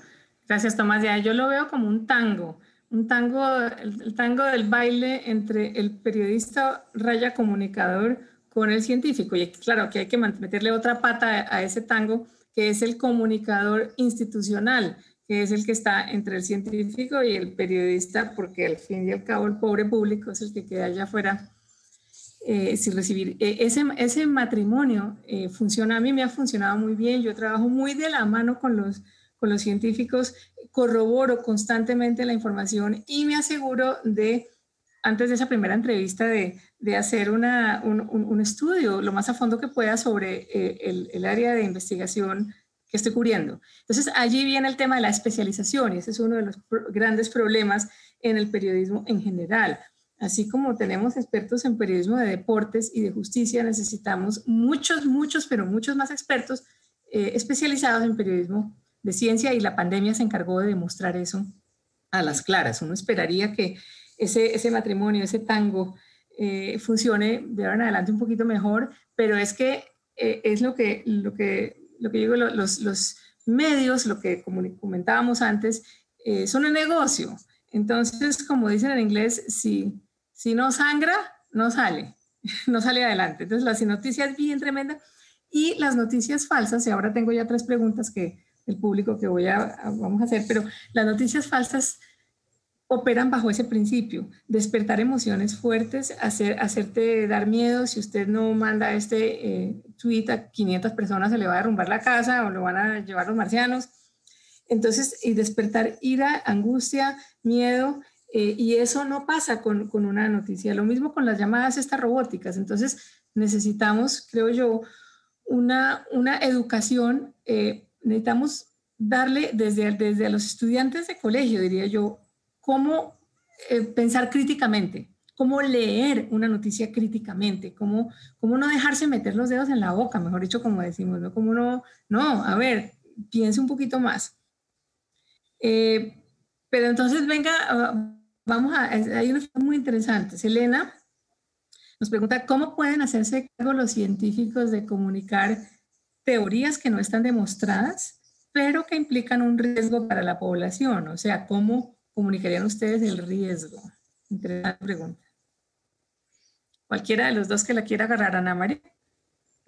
Gracias, Tomás. Ya, yo lo veo como un tango, un tango, el, tango del baile entre el periodista raya comunicador con el científico. Y claro que hay que meterle otra pata a ese tango que es el comunicador institucional, que es el que está entre el científico y el periodista, porque al fin y al cabo el pobre público es el que queda allá afuera eh, sin recibir. Eh, ese, ese matrimonio eh, funciona, a mí me ha funcionado muy bien, yo trabajo muy de la mano con los, con los científicos, corroboro constantemente la información y me aseguro de, antes de esa primera entrevista, de, de hacer una, un, un, estudio lo más a fondo que pueda sobre el, el, área de investigación que estoy cubriendo. Entonces, allí viene el tema de la especialización y ese es uno de los grandes problemas en el periodismo en general. Así como tenemos expertos en periodismo de deportes y de justicia, necesitamos muchos, muchos, pero muchos más expertos eh, especializados en periodismo de ciencia y la pandemia se encargó de demostrar eso a las claras. Uno esperaría que ese, ese matrimonio, ese tango eh, funcione de ahora en adelante un poquito mejor, pero es que eh, es lo que, lo que, lo que digo, los, los medios, lo que comentábamos antes, eh, son un negocio. Entonces, como dicen en inglés, si, si no sangra, no sale, no sale adelante. Entonces, la noticia es bien tremenda. Y las noticias falsas, y ahora tengo ya tres preguntas que el público que voy a vamos a hacer, pero las noticias falsas operan bajo ese principio, despertar emociones fuertes, hacer, hacerte dar miedo, si usted no manda este eh, tweet a 500 personas se le va a derrumbar la casa o lo van a llevar los marcianos. Entonces, y despertar ira, angustia, miedo, eh, y eso no pasa con, con, una noticia. Lo mismo con las llamadas estas robóticas. Entonces, necesitamos, creo yo, una, una educación, eh, necesitamos darle desde, desde a los estudiantes de colegio, diría yo, cómo eh, pensar críticamente, cómo leer una noticia críticamente, cómo, cómo no dejarse meter los dedos en la boca, mejor dicho, como decimos, ¿no? Cómo no, no, a ver, piense un poquito más. Eh, pero entonces, venga, ah, vamos a, hay unos muy interesantes. Elena nos pregunta, ¿cómo pueden hacerse cargo los científicos de comunicar teorías que no están demostradas, pero que implican un riesgo para la población? O sea, ¿cómo comunicarían ustedes el riesgo? Interesante pregunta. Cualquiera de los dos que la quiera agarrar, Ana María.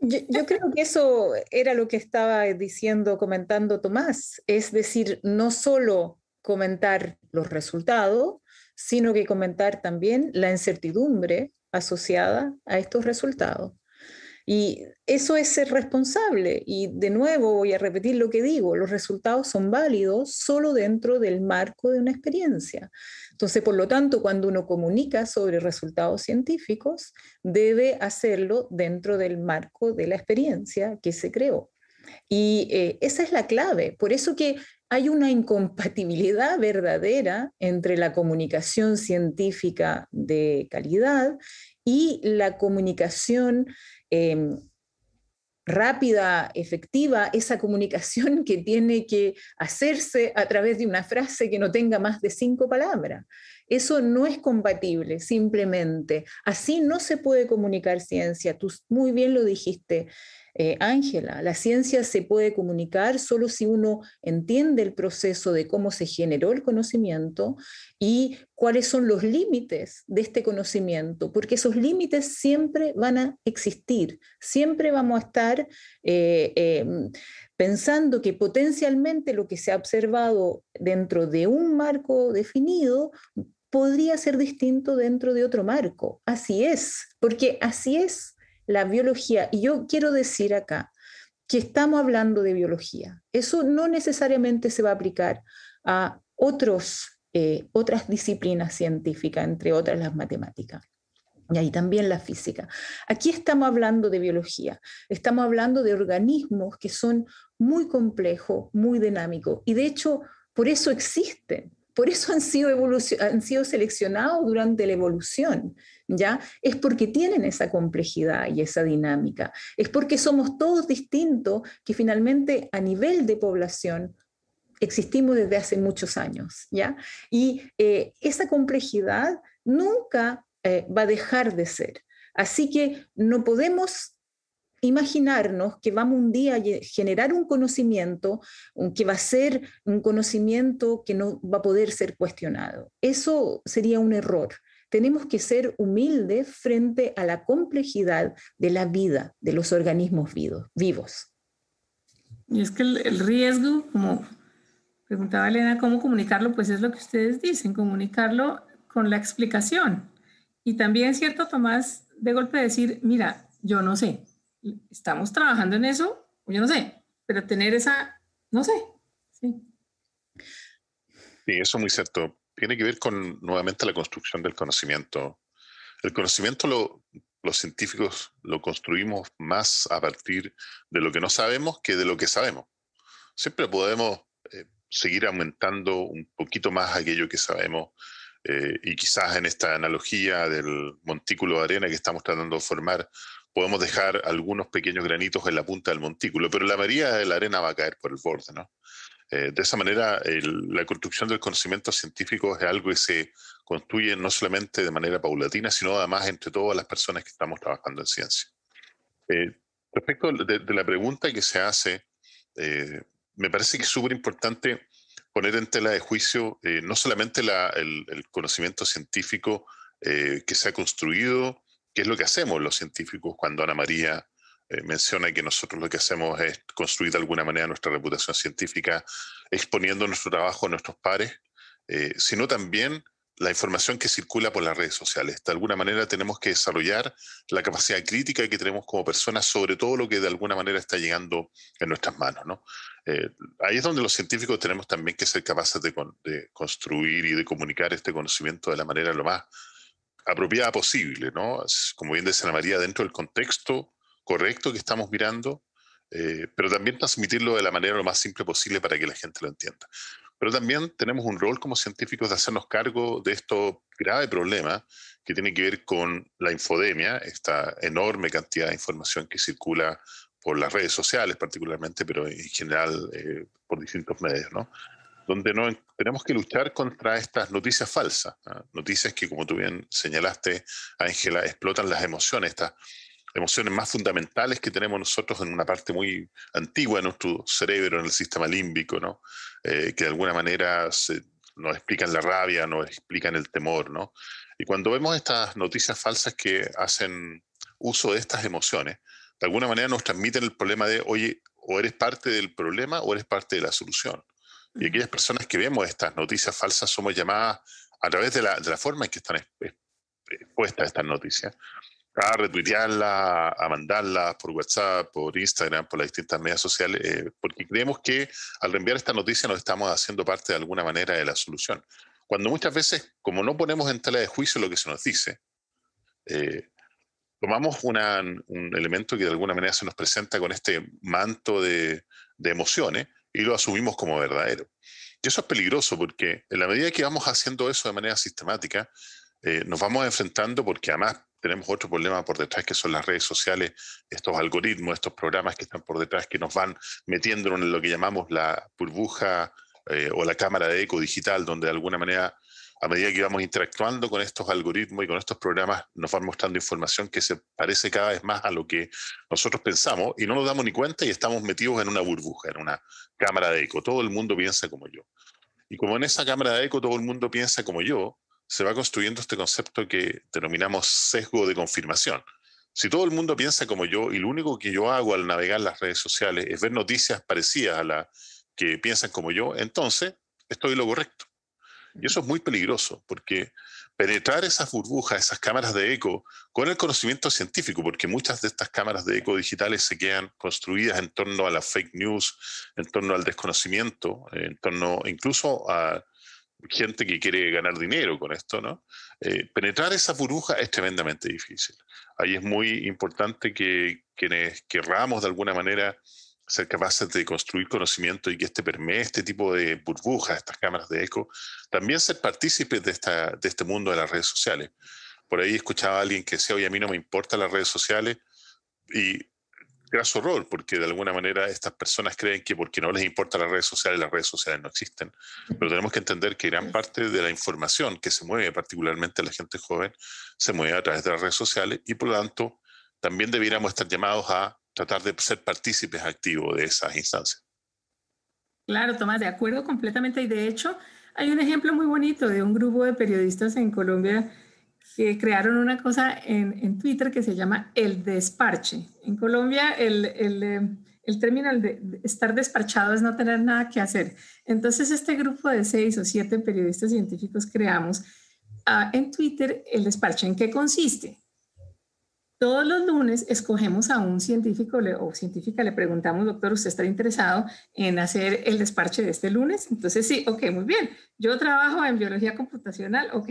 Yo, creo que eso era lo que estaba diciendo, comentando Tomás, es decir, no solo comentar los resultados, sino que comentar también la incertidumbre asociada a estos resultados. Y eso es ser responsable. Y de nuevo voy a repetir lo que digo, los resultados son válidos solo dentro del marco de una experiencia. Entonces, por lo tanto, cuando uno comunica sobre resultados científicos, debe hacerlo dentro del marco de la experiencia que se creó. Y eh, esa es la clave. Por eso que hay una incompatibilidad verdadera entre la comunicación científica de calidad y la comunicación Em, rápida, efectiva, esa comunicación que tiene que hacerse a través de una frase que no tenga más de cinco palabras. Eso no es compatible, simplemente. Así no se puede comunicar ciencia. Tú muy bien lo dijiste. Eh, Ángela, la ciencia se puede comunicar solo si uno entiende el proceso de cómo se generó el conocimiento y cuáles son los límites de este conocimiento, porque esos límites siempre van a existir, siempre vamos a estar eh, em, pensando que potencialmente lo que se ha observado dentro de un marco definido podría ser distinto dentro de otro marco. Así es, porque así es la biología. Y yo quiero decir acá que estamos hablando de biología. Eso no necesariamente se va a aplicar a otros, eh, otras disciplinas científicas, entre otras las matemáticas. Y ahí también la física. Aquí estamos hablando de biología, estamos hablando de organismos que son muy complejos, muy dinámicos, y de hecho por eso existen, por eso han sido, han sido seleccionados durante la evolución, ¿ya? Es porque tienen esa complejidad y esa dinámica. Es porque somos todos distintos que finalmente a nivel de población existimos desde hace muchos años, ¿ya? Y eh, esa complejidad nunca eh, va a dejar de ser. Así que no podemos imaginarnos que vamos un día a generar un conocimiento que va a ser un conocimiento que no va a poder ser cuestionado. Eso sería un error. Tenemos que ser humildes frente a la complejidad de la vida de los organismos vivos. Y es que el, riesgo, como preguntaba Elena, ¿cómo comunicarlo? Pues es lo que ustedes dicen, comunicarlo con la explicación. Y también cierto, Tomás, de golpe decir, mira, yo no sé, estamos trabajando en eso, yo no sé, pero tener esa, no sé. Sí, sí eso es muy cierto. Tiene que ver con nuevamente la construcción del conocimiento. El conocimiento lo, los científicos lo construimos más a partir de lo que no sabemos que de lo que sabemos. Siempre podemos eh, seguir aumentando un poquito más aquello que sabemos eh, y quizás en esta analogía del montículo de arena que estamos tratando de formar, podemos dejar algunos pequeños granitos en la punta del montículo, pero la mayoría de la arena va a caer por el borde, ¿no? Eh, de esa manera, la construcción del conocimiento científico es algo que se construye no solamente de manera paulatina, sino además entre todas las personas que estamos trabajando en ciencia. Eh, respecto de, la pregunta que se hace, eh, me parece que es súper importante poner en tela de juicio no solamente el, el, conocimiento científico que se ha construido, ¿Qué es lo que hacemos los científicos cuando Ana María eh, menciona que nosotros lo que hacemos es construir de alguna manera nuestra reputación científica exponiendo nuestro trabajo a nuestros pares, eh, sino también la información que circula por las redes sociales. De alguna manera tenemos que desarrollar la capacidad crítica que tenemos como personas sobre todo lo que de alguna manera está llegando en nuestras manos. ¿no? Eh, ahí es donde los científicos tenemos también que ser capaces de, construir y de comunicar este conocimiento de la manera lo más apropiada posible, ¿no? Como bien decía Ana María, dentro del contexto correcto que estamos mirando, eh, pero también transmitirlo de la manera lo más simple posible para que la gente lo entienda. pero también tenemos un rol como científicos de hacernos cargo de esto grave problema que tiene que ver con la infodemia, esta enorme cantidad de información que circula por las redes sociales particularmente, pero en general eh, por distintos medios, ¿no? Donde no, tenemos que luchar contra estas noticias falsas, noticias que, como tú bien señalaste, Ángela, explotan las emociones, estas emociones más fundamentales que tenemos nosotros en una parte muy antigua de nuestro cerebro, en el sistema límbico, ¿no? Eh, que de alguna manera nos explican la rabia, nos explican el temor. ¿no? Y cuando vemos estas noticias falsas que hacen uso de estas emociones, de alguna manera nos transmiten el problema de, oye, o eres parte del problema o eres parte de la solución. Y aquellas personas que vemos estas noticias falsas somos llamadas a través de la, de la forma en que están expuestas estas noticias, a retuitearlas, a mandarlas por WhatsApp, por Instagram, por las distintas medias sociales, eh, porque creemos que al reenviar esta noticia nos estamos haciendo parte de alguna manera de la solución. Cuando muchas veces, como no ponemos en tela de juicio lo que se nos dice, eh, tomamos un elemento que de alguna manera se nos presenta con este manto de, de emociones y lo asumimos como verdadero. Y eso es peligroso porque en la medida que vamos haciendo eso de manera sistemática, eh, nos vamos enfrentando porque además tenemos otro problema por detrás que son las redes sociales, estos algoritmos, estos programas que están por detrás que nos van metiendo en lo que llamamos la burbuja eh, o la cámara de eco digital, donde de alguna manera a medida que vamos interactuando con estos algoritmos y con estos programas, nos van mostrando información que se parece cada vez más a lo que nosotros pensamos y no nos damos ni cuenta y estamos metidos en una burbuja, en una cámara de eco. Todo el mundo piensa como yo. Y como en esa cámara de eco todo el mundo piensa como yo, se va construyendo este concepto que denominamos sesgo de confirmación. Si todo el mundo piensa como yo y lo único que yo hago al navegar las redes sociales es ver noticias parecidas a las que piensan como yo, entonces estoy lo correcto. Y eso es muy peligroso porque penetrar esas burbujas, esas cámaras de eco, con el conocimiento científico, porque muchas de estas cámaras de eco digitales se quedan construidas en torno a la fake news, en torno al desconocimiento, en torno incluso a gente que quiere ganar dinero con esto, ¿no? Eh, penetrar esa burbuja es tremendamente difícil. Ahí es muy importante que quienes querramos de alguna manera ser capaces de construir conocimiento y que este permee este tipo de burbujas, estas cámaras de eco, también ser partícipes de, esta, de este mundo de las redes sociales. Por ahí escuchaba a alguien que decía, oye, a mí no me importan las redes sociales y su horror, porque de alguna manera estas personas creen que porque no les importan las redes sociales, las redes sociales no existen. Pero tenemos que entender que gran parte de la información que se mueve, particularmente la gente joven, se mueve a través de las redes sociales y por lo tanto también debiéramos estar llamados a tratar de ser partícipes activos de esas instancias. Claro, Tomás, de acuerdo completamente. Y de hecho, hay un ejemplo muy bonito de un grupo de periodistas en Colombia que crearon una cosa en, en, Twitter que se llama el desparche. En Colombia el, el, eh, el término de estar desparchado es no tener nada que hacer. Entonces este grupo de seis o siete periodistas científicos creamos uh, en Twitter el desparche. ¿En qué consiste? Todos los lunes escogemos a un científico o científica, le preguntamos, doctor, ¿usted está interesado en hacer el despache de este lunes? Entonces, sí, ok, muy bien. Yo trabajo en biología computacional, ok.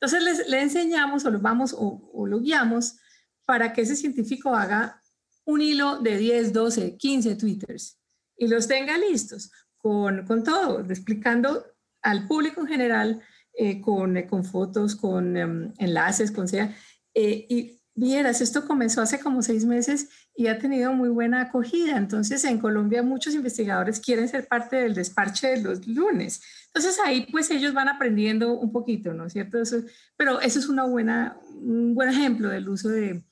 Entonces, le enseñamos o lo vamos o, lo guiamos para que ese científico haga un hilo de 10, 12, 15 twitters y los tenga listos con, con todo, explicando al público en general, eh, con, con, fotos, con em, enlaces, con sea, eh, y Vieras, esto comenzó hace como seis meses y ha tenido muy buena acogida. Entonces, en Colombia muchos investigadores quieren ser parte del desparche de los lunes. Entonces, ahí pues ellos van aprendiendo un poquito, ¿no es cierto? Eso, pero eso es una buena, un buen ejemplo del uso de,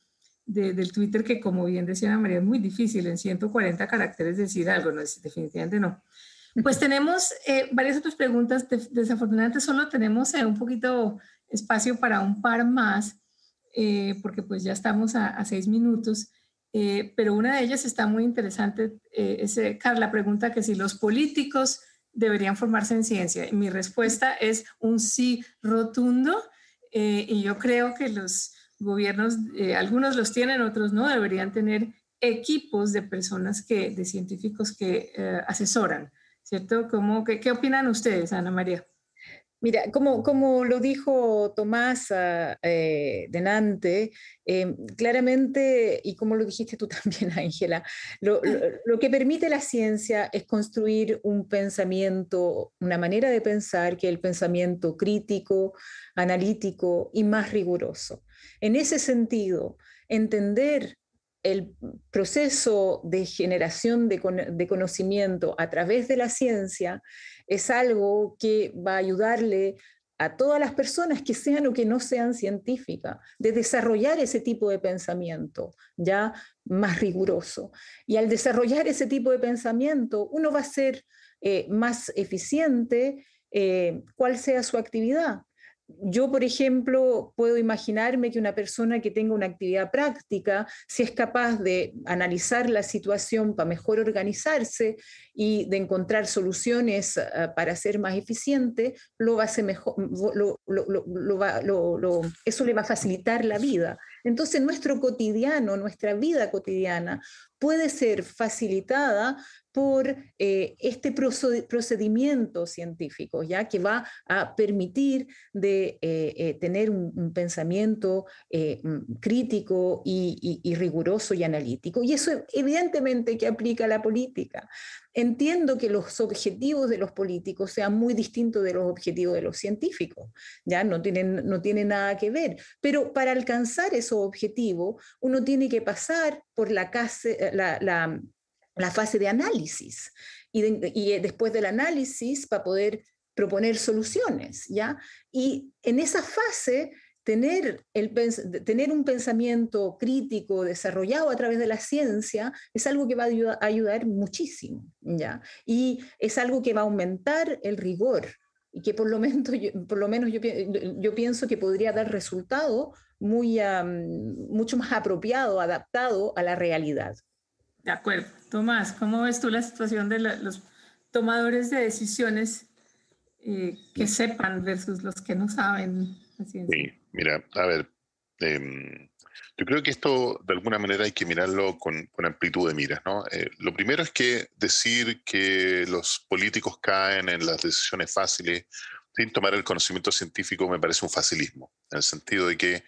del Twitter que, como bien decía María, es muy difícil en 140 caracteres decir algo, no es, definitivamente no. Pues tenemos eh, varias otras preguntas. desafortunadamente solo tenemos eh, un poquito espacio para un par más. Eh, porque pues ya estamos a, seis minutos, eh, pero una de ellas está muy interesante, eh, es, Carla pregunta que si los políticos deberían formarse en ciencia. Mi respuesta es un sí rotundo, y yo creo que los gobiernos, algunos los tienen, otros no, deberían tener equipos de personas que, de científicos que asesoran, ¿cierto? ¿Cómo, qué, ¿Qué opinan ustedes, Ana María? Mira, como, como lo dijo Tomás ah, eh, Denante, em, claramente, y como lo dijiste tú también, Ángela, lo, lo, que permite la ciencia es construir un pensamiento, una manera de pensar que es el pensamiento crítico, analítico y más riguroso. En ese sentido, entender el proceso de generación de, de, conocimiento a través de la ciencia es algo que va a ayudarle a todas las personas que sean o que no sean científicas, de desarrollar ese tipo de pensamiento ya más riguroso. Y al desarrollar ese tipo de pensamiento, uno va a ser eh, más eficiente, eh, cual sea su actividad yo, por ejemplo, puedo imaginarme que una persona que tenga una actividad práctica, si es capaz de analizar la situación para mejor organizarse y de encontrar soluciones ah, para ser más eficiente, lo va a mejor, eso le va a facilitar la vida. Entonces, nuestro cotidiano, nuestra vida cotidiana, puede ser facilitada por eh, este procedimiento científico, ya que va a permitir de eh, eh, tener un, pensamiento mm, crítico y, riguroso y analítico. Y eso evidentemente que aplica a la política. Entiendo que los objetivos de los políticos sean muy distintos de los objetivos de los científicos, ya no tienen, no tienen nada que ver, pero para alcanzar esos objetivos uno tiene que pasar por la, la fase de análisis y, eh, después del análisis para poder proponer soluciones, ¿ya? Y en esa fase tener, el, tener un pensamiento crítico desarrollado a través de la ciencia es algo que va a ayudar, muchísimo, ¿ya? Y es algo que va a aumentar el rigor y que por lo menos yo, por lo menos yo, yo pienso que podría dar resultado muy, mucho más apropiado, adaptado a la realidad. De acuerdo. Tomás, ¿cómo ves tú la situación de los tomadores de decisiones eh, que sepan versus los que no saben? Sí, mira, a ver, em, yo creo que esto de alguna manera hay que mirarlo con, amplitud de miras, ¿no? Eh, lo primero es que decir que los políticos caen en las decisiones fáciles sin tomar el conocimiento científico me parece un facilismo, en el sentido de que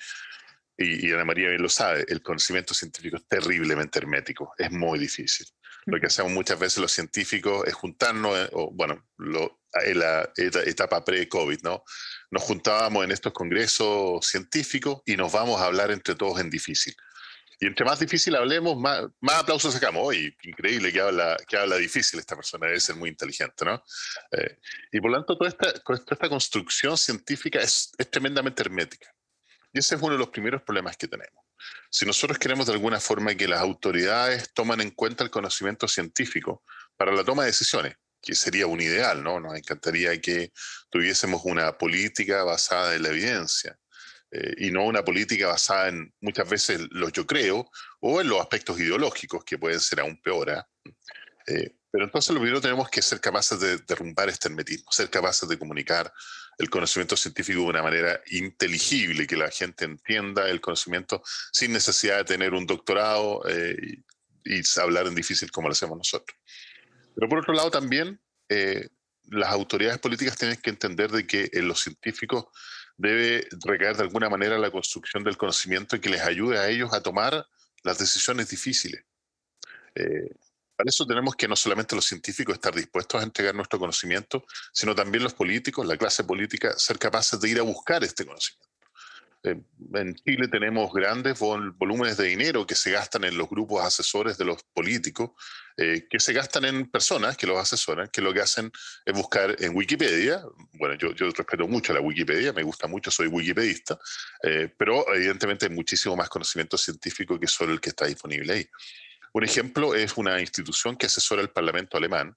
y, Ana María bien lo sabe, el conocimiento científico es terriblemente hermético, es muy difícil. Lo que hacemos muchas veces los científicos es juntarnos, eh, o, bueno, lo, en la etapa pre-COVID, ¿no? Nos juntábamos en estos congresos científicos y nos vamos a hablar entre todos en difícil. Y entre más difícil hablemos, más, más aplausos sacamos. Oye, increíble que habla, que habla difícil esta persona, debe ser muy inteligente, ¿no? Eh, y por lo tanto, toda esta, toda esta construcción científica es, es tremendamente hermética. Y ese es uno de los primeros problemas que tenemos. Si nosotros queremos de alguna forma que las autoridades tomen en cuenta el conocimiento científico para la toma de decisiones, que sería un ideal, ¿no? Nos encantaría que tuviésemos una política basada en la evidencia eh, y no una política basada en muchas veces los yo creo o en los aspectos ideológicos que pueden ser aún peores. ¿eh? pero entonces lo primero tenemos que ser capaces de derrumbar este hermetismo, ser capaces de comunicar el conocimiento científico de una manera inteligible, que la gente entienda el conocimiento sin necesidad de tener un doctorado eh, y, hablar en difícil como lo hacemos nosotros. Pero por otro lado también eh, las autoridades políticas tienen que entender de que en los científicos debe recaer de alguna manera la construcción del conocimiento que les ayude a ellos a tomar las decisiones difíciles. Eh, para eso tenemos que no solamente los científicos estar dispuestos a entregar nuestro conocimiento, sino también los políticos, la clase política, ser capaces de ir a buscar este conocimiento. Eh, en Chile tenemos grandes volúmenes de dinero que se gastan en los grupos asesores de los políticos, eh, que se gastan en personas que los asesoran, que lo que hacen es buscar en Wikipedia. Bueno, yo, yo respeto mucho la Wikipedia, me gusta mucho, soy wikipedista, eh, pero evidentemente hay muchísimo más conocimiento científico que solo el que está disponible ahí. Un ejemplo es una institución que asesora el Parlamento alemán,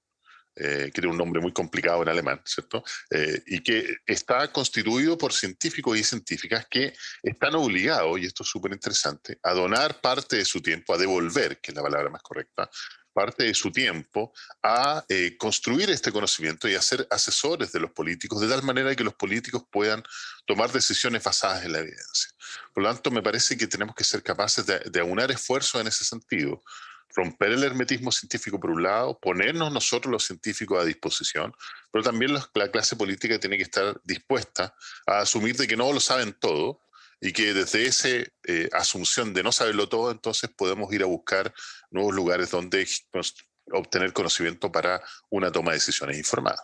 eh, que tiene un nombre muy complicado en alemán, ¿cierto? Eh, y que está constituido por científicos y científicas que están obligados, y esto es súper interesante, a donar parte de su tiempo, a devolver, que es la palabra más correcta, parte de su tiempo a eh, construir este conocimiento y a ser asesores de los políticos, de tal manera que los políticos puedan tomar decisiones basadas en la evidencia. Por lo tanto, me parece que tenemos que ser capaces de, de aunar esfuerzos en ese sentido romper el hermetismo científico por un lado, ponernos nosotros los científicos a disposición, pero también la clase política tiene que estar dispuesta a asumir de que no lo saben todo y que desde esa eh, asunción de no saberlo todo, entonces podemos ir a buscar nuevos lugares donde obtener conocimiento para una toma de decisiones informada.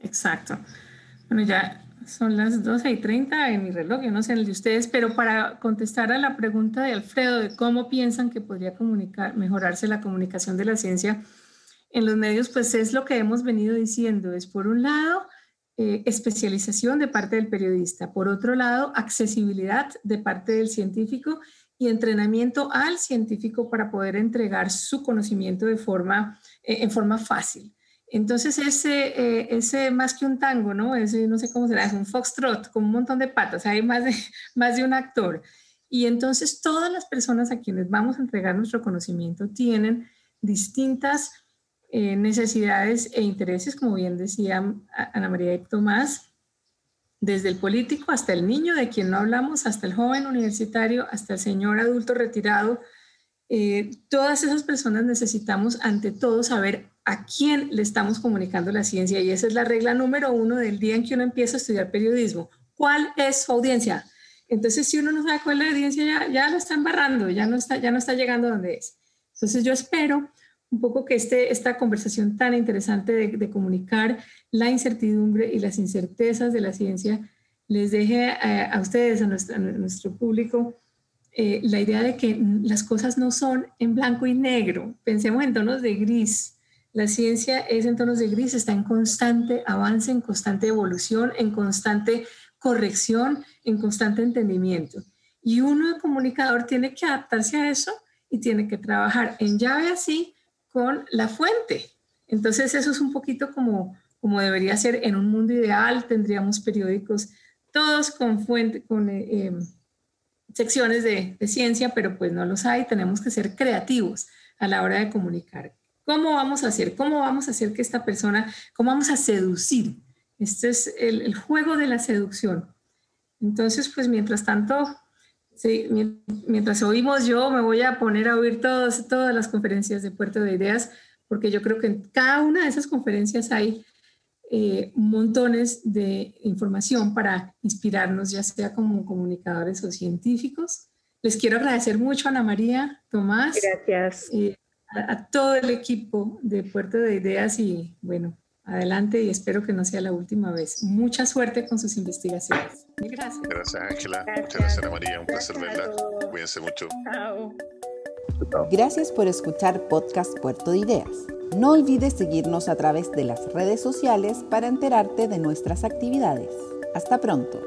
Exacto. Bueno, ya son las 12 y 30 en mi reloj, yo no sé el de ustedes, pero para contestar a la pregunta de Alfredo de cómo piensan que podría comunicar, mejorarse la comunicación de la ciencia en los medios, pues es lo que hemos venido diciendo. Es por un lado, eh, especialización de parte del periodista, por otro lado, accesibilidad de parte del científico y entrenamiento al científico para poder entregar su conocimiento de forma, eh, en forma fácil. Entonces, ese, eh, ese más que un tango, ¿no? Ese, no sé cómo será, es un foxtrot con un montón de patas, hay más de, más de un actor. Y entonces todas las personas a quienes vamos a entregar nuestro conocimiento tienen distintas eh, necesidades e intereses, como bien decía Ana María Tomás, desde el político hasta el niño de quien no hablamos, hasta el joven universitario, hasta el señor adulto retirado. Eh, todas esas personas necesitamos ante todo saber a quién le estamos comunicando la ciencia y esa es la regla número uno del día en que uno empieza a estudiar periodismo. ¿Cuál es su audiencia? Entonces, si uno no sabe cuál es la audiencia, ya, ya lo está embarrando, ya no está, ya no está llegando donde es. Entonces, yo espero un poco que este, esta conversación tan interesante de, comunicar la incertidumbre y las incertezas de la ciencia les deje a, ustedes, a nuestro, público, eh, la idea de que las cosas no son en blanco y negro. Pensemos en tonos de gris, la ciencia es en tonos de gris, está en constante avance, en constante evolución, en constante corrección, en constante entendimiento. Y uno de comunicador tiene que adaptarse a eso y tiene que trabajar en llave así con la fuente. Entonces eso es un poquito como, como debería ser en un mundo ideal. Tendríamos periódicos todos con, fuente, con eh, em, secciones de, ciencia, pero pues no los hay. Tenemos que ser creativos a la hora de comunicar. ¿Cómo vamos a hacer? ¿Cómo vamos a hacer que esta persona, cómo vamos a seducir? Este es el, juego de la seducción. Entonces, pues mientras tanto, mientras oímos yo, me voy a poner a oír todas, todas las conferencias de Puerto de Ideas, porque yo creo que en cada una de esas conferencias hay eh, montones de información para inspirarnos, ya sea como comunicadores o científicos. Les quiero agradecer mucho, Ana María, Tomás. Gracias. Eh, a, todo el equipo de Puerto de Ideas y bueno, adelante y espero que no sea la última vez. Mucha suerte con sus investigaciones. Gracias. Gracias, Ángela. Muchas gracias, Ana María. Un placer verla. Cuídense mucho. Chao. Gracias por escuchar Podcast Puerto de Ideas. No olvides seguirnos a través de las redes sociales para enterarte de nuestras actividades. Hasta pronto.